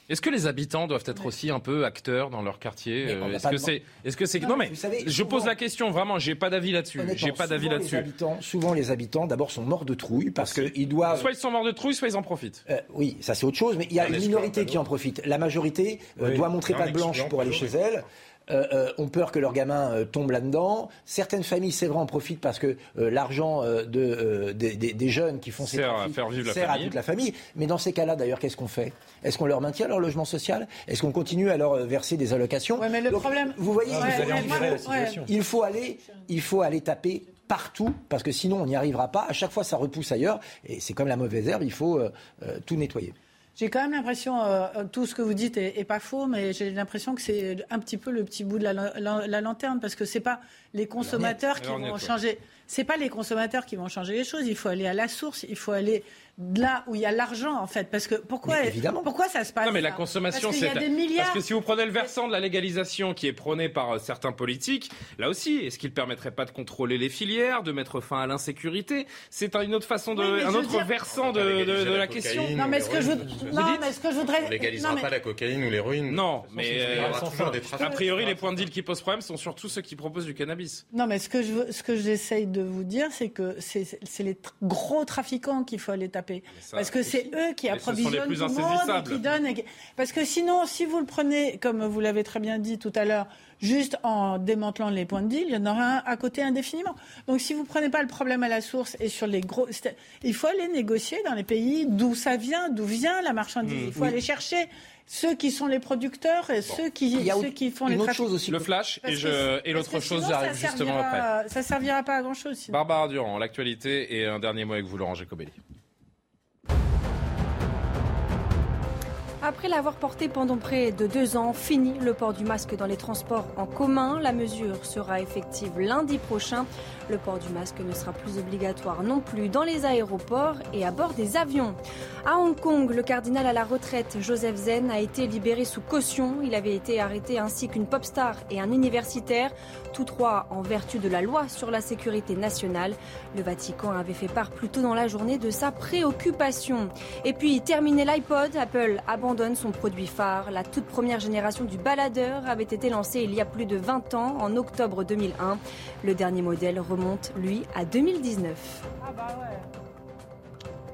est-ce que les habitants doivent être aussi un peu acteurs dans leur quartier euh, Est-ce que c'est, est-ce que c'est non, mais, je pose la question vraiment. J'ai pas d'avis là-dessus. J'ai pas d'avis là-dessus. Souvent, les habitants, d'abord, sont morts de trouille parce qu'ils doivent. Soit ils sont morts de trouille, soit ils en profitent. Euh, oui, ça c'est autre chose. Mais il y a une minorité qui en profite. La majorité euh, doit montrer pas de blanche pour aller chez elle. Euh, euh, ont peur que leur gamin euh, tombe là-dedans. Certaines familles, c'est vrai, en profitent parce que l'argent de, des jeunes qui font ces sert à faire vivre sert à toute la famille. Mais dans ces cas-là, d'ailleurs, qu'est-ce qu'on fait? Est-ce qu'on leur maintient leur logement social? Est-ce qu'on continue à leur verser des allocations? Ouais, mais le problème, vous voyez, il faut aller, il faut aller taper partout, parce que sinon on n'y arrivera pas. À chaque fois, ça repousse ailleurs, et c'est comme la mauvaise herbe, il faut tout nettoyer. J'ai quand même l'impression, euh, euh, tout ce que vous dites est, pas faux, mais j'ai l'impression que c'est un petit peu le petit bout de la, la lanterne, parce que c'est pas les consommateurs qui vont changer. C'est pas les consommateurs qui vont changer les choses. Il faut aller à la source. Il faut aller là où il y a l'argent en fait parce que pourquoi évidemment. pourquoi ça se passe Non mais la consommation c'est parce que si vous prenez le versant de la légalisation qui est prôné par euh, certains politiques, là aussi est-ce qu'il permettrait pas de contrôler les filières, de mettre fin à l'insécurité? C'est une autre façon de un autre versant de, de, la, question. Non mais ce que je non mais ce que je voudrais on léganisera pas la cocaïne ou l'héroïne. Non, mais euh, a priori les points de deal qui posent problème sont surtout ceux qui proposent du cannabis. Non mais ce que je ce que j'essaye de vous dire c'est que c'est les gros trafiquants qu'il faut aller taper parce que c'est eux qui approvisionnent tout le monde et qui donnent. Parce que sinon, si vous le prenez, comme vous l'avez très bien dit tout à l'heure, juste en démantelant les points de deal, il y en aura un à côté indéfiniment. Donc si vous ne prenez pas le problème à la source et sur les gros... Il faut aller négocier dans les pays d'où ça vient, d'où vient la marchandise. Mmh. il faut aller chercher ceux qui sont les producteurs et ceux, qui, ceux qui font les trafics. aussi. Le flash et, je, et l'autre chose, j'arrive justement après. Ça servira pas à grand-chose. Barbara Durand, l'actualité et un dernier mot avec vous, Laurent Jacobelli. Après l'avoir porté pendant près de deux ans, fini le port du masque dans les transports en commun. La mesure sera effective lundi prochain. Le port du masque ne sera plus obligatoire non plus dans les aéroports et à bord des avions. À Hong Kong, le cardinal à la retraite Joseph Zen a été libéré sous caution. Il avait été arrêté ainsi qu'une pop star et un universitaire, tous trois en vertu de la loi sur la sécurité nationale. Le Vatican avait fait part plus tôt dans la journée de sa préoccupation. Et puis, terminé l'iPod, Apple abandonne donne son produit phare. La toute première génération du baladeur avait été lancée il y a plus de 20 ans, en octobre 2001. Le dernier modèle remonte, lui, à 2019. Ah bah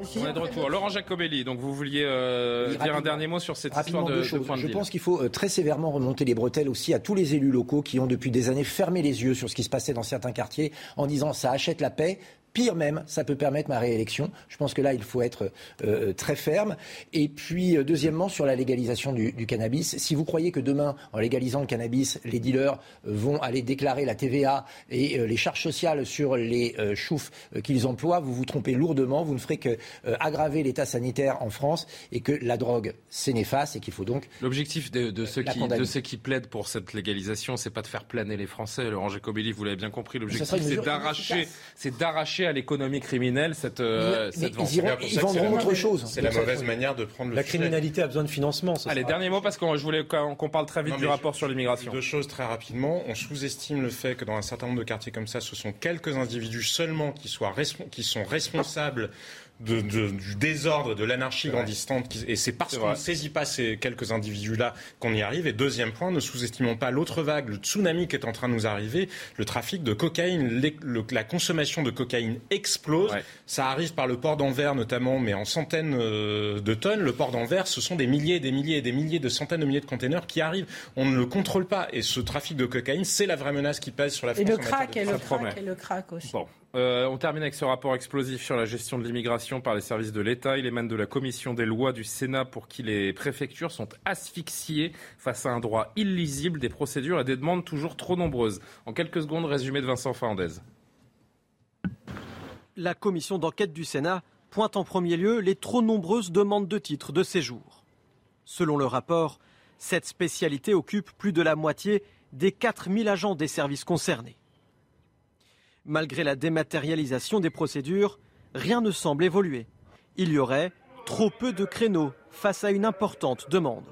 On est de retour. Laurent Jacobelli, donc vous vouliez euh, dire un dernier mot sur cette histoire de, de Je pense qu'il faut euh, très sévèrement remonter les bretelles aussi à tous les élus locaux qui ont depuis des années fermé les yeux sur ce qui se passait dans certains quartiers en disant ça achète la paix, Pire même, ça peut permettre ma réélection. Je pense que là, il faut être euh, très ferme. Et puis, euh, deuxièmement, sur la légalisation du, cannabis, si vous croyez que demain, en légalisant le cannabis, les dealers euh, vont aller déclarer la TVA et les charges sociales sur les choufs qu'ils emploient, vous vous trompez lourdement. Vous ne ferez que aggraver l'état sanitaire en France et que la drogue, c'est néfaste et qu'il faut donc. L'objectif de, ceux qui, de ceux qui plaident pour cette légalisation, c'est pas de faire planer les Français. Laurent Jacobelli, vous l'avez bien compris. L'objectif, c'est d'arracher, c'est d'arracher à l'économie criminelle cette, euh, cette vente. Ils, vendront autre chose. C'est la mauvaise manière de prendre le La criminalité a besoin de financement. Allez, dernier mot parce que je voulais qu'on parle très vite du rapport sur l'immigration. Deux choses très rapidement. On sous-estime le fait que dans un certain nombre de quartiers comme ça, ce sont quelques individus seulement qui, soient qui sont responsables de, de, du désordre, de l'anarchie grandissante. Qui, et c'est parce qu'on ne saisit pas ces quelques individus-là qu'on y arrive. Et deuxième point, ne sous-estimons pas l'autre vague, le tsunami qui est en train de nous arriver, le trafic de cocaïne, le- la consommation de cocaïne explose. Ça arrive par le port d'Anvers notamment, mais en centaines euh, de tonnes. Le port d'Anvers, ce sont des milliers et des milliers et des milliers de centaines de milliers de containers qui arrivent. On ne le contrôle pas. Et ce trafic de cocaïne, c'est la vraie menace qui pèse sur la Et France. le en matière crack, de et le crack, et le crack aussi. Bon. Euh, on termine avec ce rapport explosif sur la gestion de l'immigration par les services de l'État. Il émane de la commission des lois du Sénat pour qui les préfectures sont asphyxiées face à un droit illisible, des procédures et des demandes toujours trop nombreuses. En quelques secondes, résumé de Vincent Fernandez. La commission d'enquête du Sénat pointe en premier lieu les trop nombreuses demandes de titres de séjour. Selon le rapport, cette spécialité occupe plus de la moitié des 4000 agents des services concernés. Malgré la dématérialisation des procédures, rien ne semble évoluer. Il y aurait trop peu de créneaux face à une importante demande.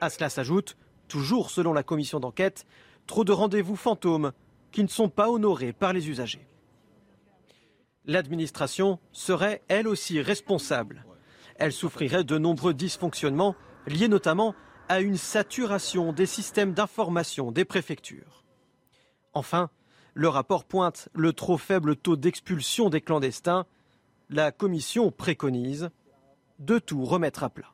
À cela s'ajoute, toujours selon la commission d'enquête, trop de rendez-vous fantômes qui ne sont pas honorés par les usagers. L'administration serait elle aussi responsable. Elle souffrirait de nombreux dysfonctionnements liés notamment à une saturation des systèmes d'information des préfectures. Enfin, le rapport pointe le trop faible taux d'expulsion des clandestins. La commission préconise de tout remettre à plat.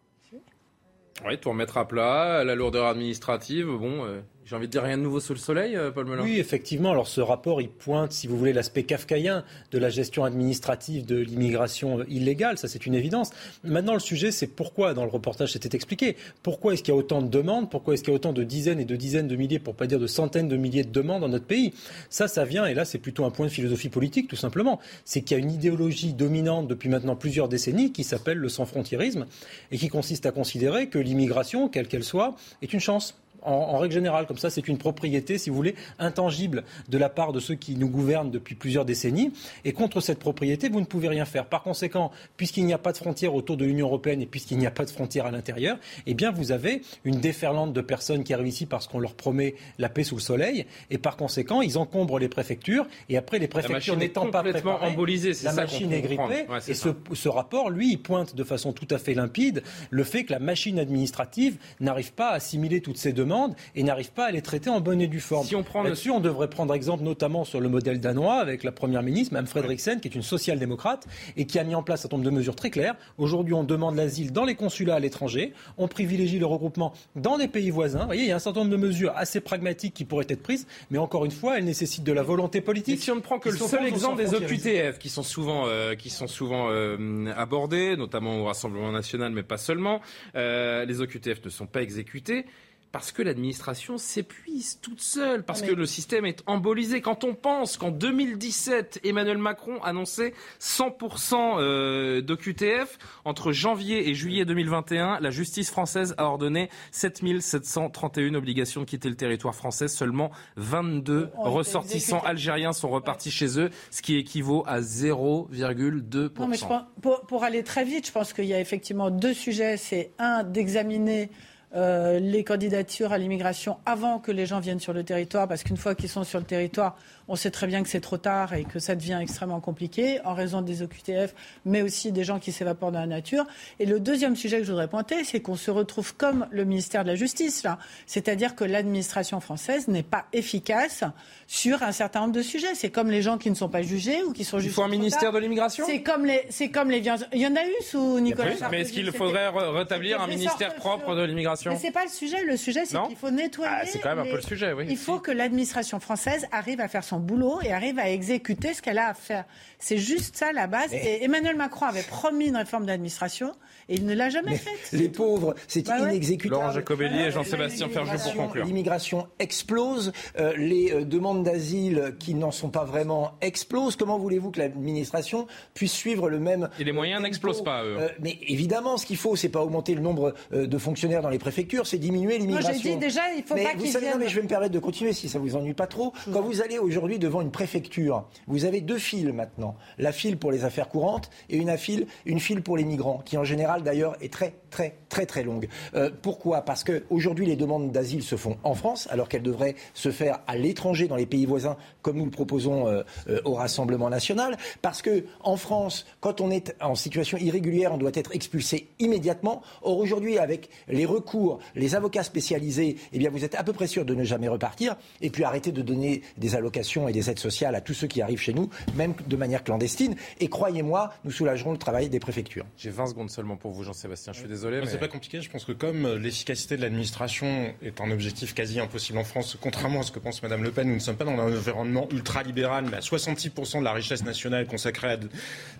Oui, tout remettre à plat, la lourdeur administrative. Bon, euh, j'ai envie de dire rien de nouveau sous le soleil, euh, Paul Melun. Oui, effectivement. Alors ce rapport, il pointe, si vous voulez, l'aspect kafkaïen de la gestion administrative de l'immigration euh, illégale. Ça, c'est une évidence. Maintenant, le sujet, c'est pourquoi, dans le reportage, c'était expliqué. Pourquoi est-ce qu'il y a autant de demandes? Pourquoi est-ce qu'il y a autant de dizaines et de dizaines de milliers, pour pas dire de centaines de milliers de demandes dans notre pays? Ça, ça vient, et là, c'est plutôt un point de philosophie politique, tout simplement. C'est qu'il y a une idéologie dominante depuis maintenant plusieurs décennies qui s'appelle le sans-frontiérisme et qui consiste à considérer que l'immigration, quelle qu'elle soit, est une chance en, en règle générale. Comme ça, c'est une propriété, si vous voulez, intangible de la part de ceux qui nous gouvernent depuis plusieurs décennies. Et contre cette propriété, vous ne pouvez rien faire. Par conséquent, puisqu'il n'y a pas de frontières autour de l'Union européenne et puisqu'il n'y a pas de frontières à l'intérieur, eh bien, vous avez une déferlante de personnes qui arrivent ici parce qu'on leur promet la paix sous le soleil. Et par conséquent, ils encombrent les préfectures. Et après, les préfectures n'étant pas préparées, embolisée, la ça machine est grippée. Ouais, et ce, ce rapport, lui, il pointe de façon tout à fait limpide le fait que la machine administrative n'arrive pas à assimiler toutes ces demandes et n'arrive pas à les traiter en bonne et due forme. Si on prend le- Là-dessus, on devrait prendre exemple notamment sur le modèle danois avec la première ministre, Mme Frederiksen, qui est une social-démocrate et qui a mis en place un certain nombre de mesures très claires. Aujourd'hui, on demande l'asile dans les consulats à l'étranger, on privilégie le regroupement dans des pays voisins. Vous voyez, il y a un certain nombre de mesures assez pragmatiques qui pourraient être prises, mais encore une fois, elles nécessitent de la volonté politique. Et si on ne prend que le seul exemple des. OQTF qui sont souvent, euh, qui sont souvent euh, abordés, notamment au Rassemblement national, mais pas seulement, euh, les OQTF ne sont pas exécutés. Parce que l'administration s'épuise toute seule, parce que le système est embolisé. Quand on pense qu'en 2017, Emmanuel Macron annonçait 100% euh, d'OQTF, entre janvier et juillet 2021, la justice française a ordonné 7731 obligations de quitter le territoire français. Seulement 22 Ont été ressortissants algériens sont repartis chez eux, ce qui équivaut à 0,2%. Non, mais je pense- pour, pour aller très vite, je pense qu'il y a effectivement deux sujets. C'est un, d'examiner euh, les candidatures à l'immigration avant que les gens viennent sur le territoire, parce qu'une fois qu'ils sont sur le territoire, on sait très bien que c'est trop tard et que ça devient extrêmement compliqué en raison des OQTF, mais aussi des gens qui s'évaporent dans la nature. Et le deuxième sujet que je voudrais pointer, c'est qu'on se retrouve comme le ministère de la Justice, là. C'est-à-dire que l'administration française n'est pas efficace sur un certain nombre de sujets. C'est comme les gens qui ne sont pas jugés ou qui sont Il jugés. faut un ministère de l'immigration? C'est comme les, c'est comme les violences. Il y en a eu sous Nicolas Oui, Sarkozy. mais est-ce qu'il faudrait re- rétablir un ministère propre de l'immigration? Mais c'est pas le sujet. Le sujet, c'est qu'il faut nettoyer. Ah, c'est quand même un les- peu le sujet, oui. Il faut que l'administration française arrive à faire son boulot et arrive à exécuter ce qu'elle a à faire. C'est juste ça la base. Et Emmanuel Macron avait promis une réforme d'administration et il ne l'a jamais faite. Les pauvres, c'est Bah inexécutable. Laurent Jacobelli et Jean-Sébastien Ferjou pour L'immigration- conclure. L'immigration explose, euh, les euh, demandes d'asile qui n'en sont pas vraiment explosent. Comment voulez-vous que l'administration puisse suivre le même Et les moyens n'explosent pas, eux. Euh, mais évidemment, ce qu'il faut, c'est pas augmenter le nombre euh, de fonctionnaires dans les préfectures, c'est diminuer Moi, l'immigration. j'ai dit déjà, il faut mais pas vous qu'ils savez, non, viennent. mais je vais me permettre de continuer si ça vous ennuie pas trop. Quand vous allez aujourd'hui devant une préfecture, vous avez deux files maintenant. La file pour les affaires courantes et une file, une file pour les migrants, qui en général d'ailleurs est très très très très longue. Euh, pourquoi? Parce que aujourd'hui les demandes d'asile se font en France, alors qu'elles devraient se faire à l'étranger, dans les pays voisins, comme nous le proposons euh, euh, au Rassemblement national. Parce que en France, quand on est en situation irrégulière, on doit être expulsé immédiatement. Or aujourd'hui, avec les recours, les avocats spécialisés, eh bien vous êtes à peu près sûr de ne jamais repartir. Et puis arrêtez de donner des allocations et des aides sociales à tous ceux qui arrivent chez nous, même de manière clandestine. Et croyez-moi, nous soulagerons le travail des préfectures. J'ai 20 secondes seulement pour vous, Jean-Sébastien. Je suis désolé. Mais. C'est pas compliqué. Je pense que comme euh, l'efficacité de l'administration est un objectif quasi impossible en France, contrairement à ce que pense Madame Le Pen, nous ne sommes pas dans un environnement ultra-libéral, mais à 66% de la richesse nationale est consacrée à,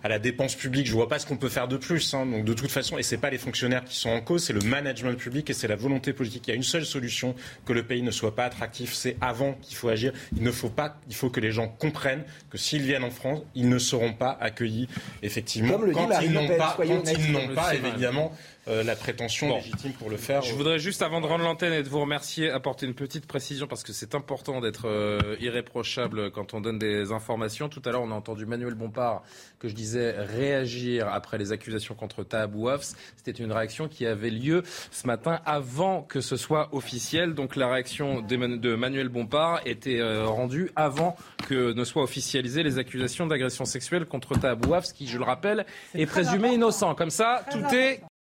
à la dépense publique. Je vois pas ce qu'on peut faire de plus. hein. Donc de toute façon, et c'est pas les fonctionnaires qui sont en cause, c'est le management public et c'est la volonté politique. Il y a une seule solution que le pays ne soit pas attractif, c'est avant qu'il faut agir. Il ne faut pas, il faut que les gens comprennent que s'ils viennent en France, ils ne seront pas accueillis effectivement Comme le dit quand ils n'ont pas, quand ils n'ont pas évidemment euh, la prétention Bon. légitime pour le faire. Je voudrais juste, avant de rendre l'antenne et de vous remercier, apporter une petite précision parce que c'est important d'être euh, irréprochable quand on donne des informations. Tout à l'heure, on a entendu Manuel Bompard que je disais réagir après les accusations contre Taab Ouafs. C'était une réaction qui avait lieu ce matin avant que ce soit officiel. Donc la réaction de Manuel Bompard était euh, rendue avant que ne soient officialisées les accusations d'agression sexuelle contre Taab Ouafs, qui, je le rappelle, est présumé innocent. Comme ça, tout est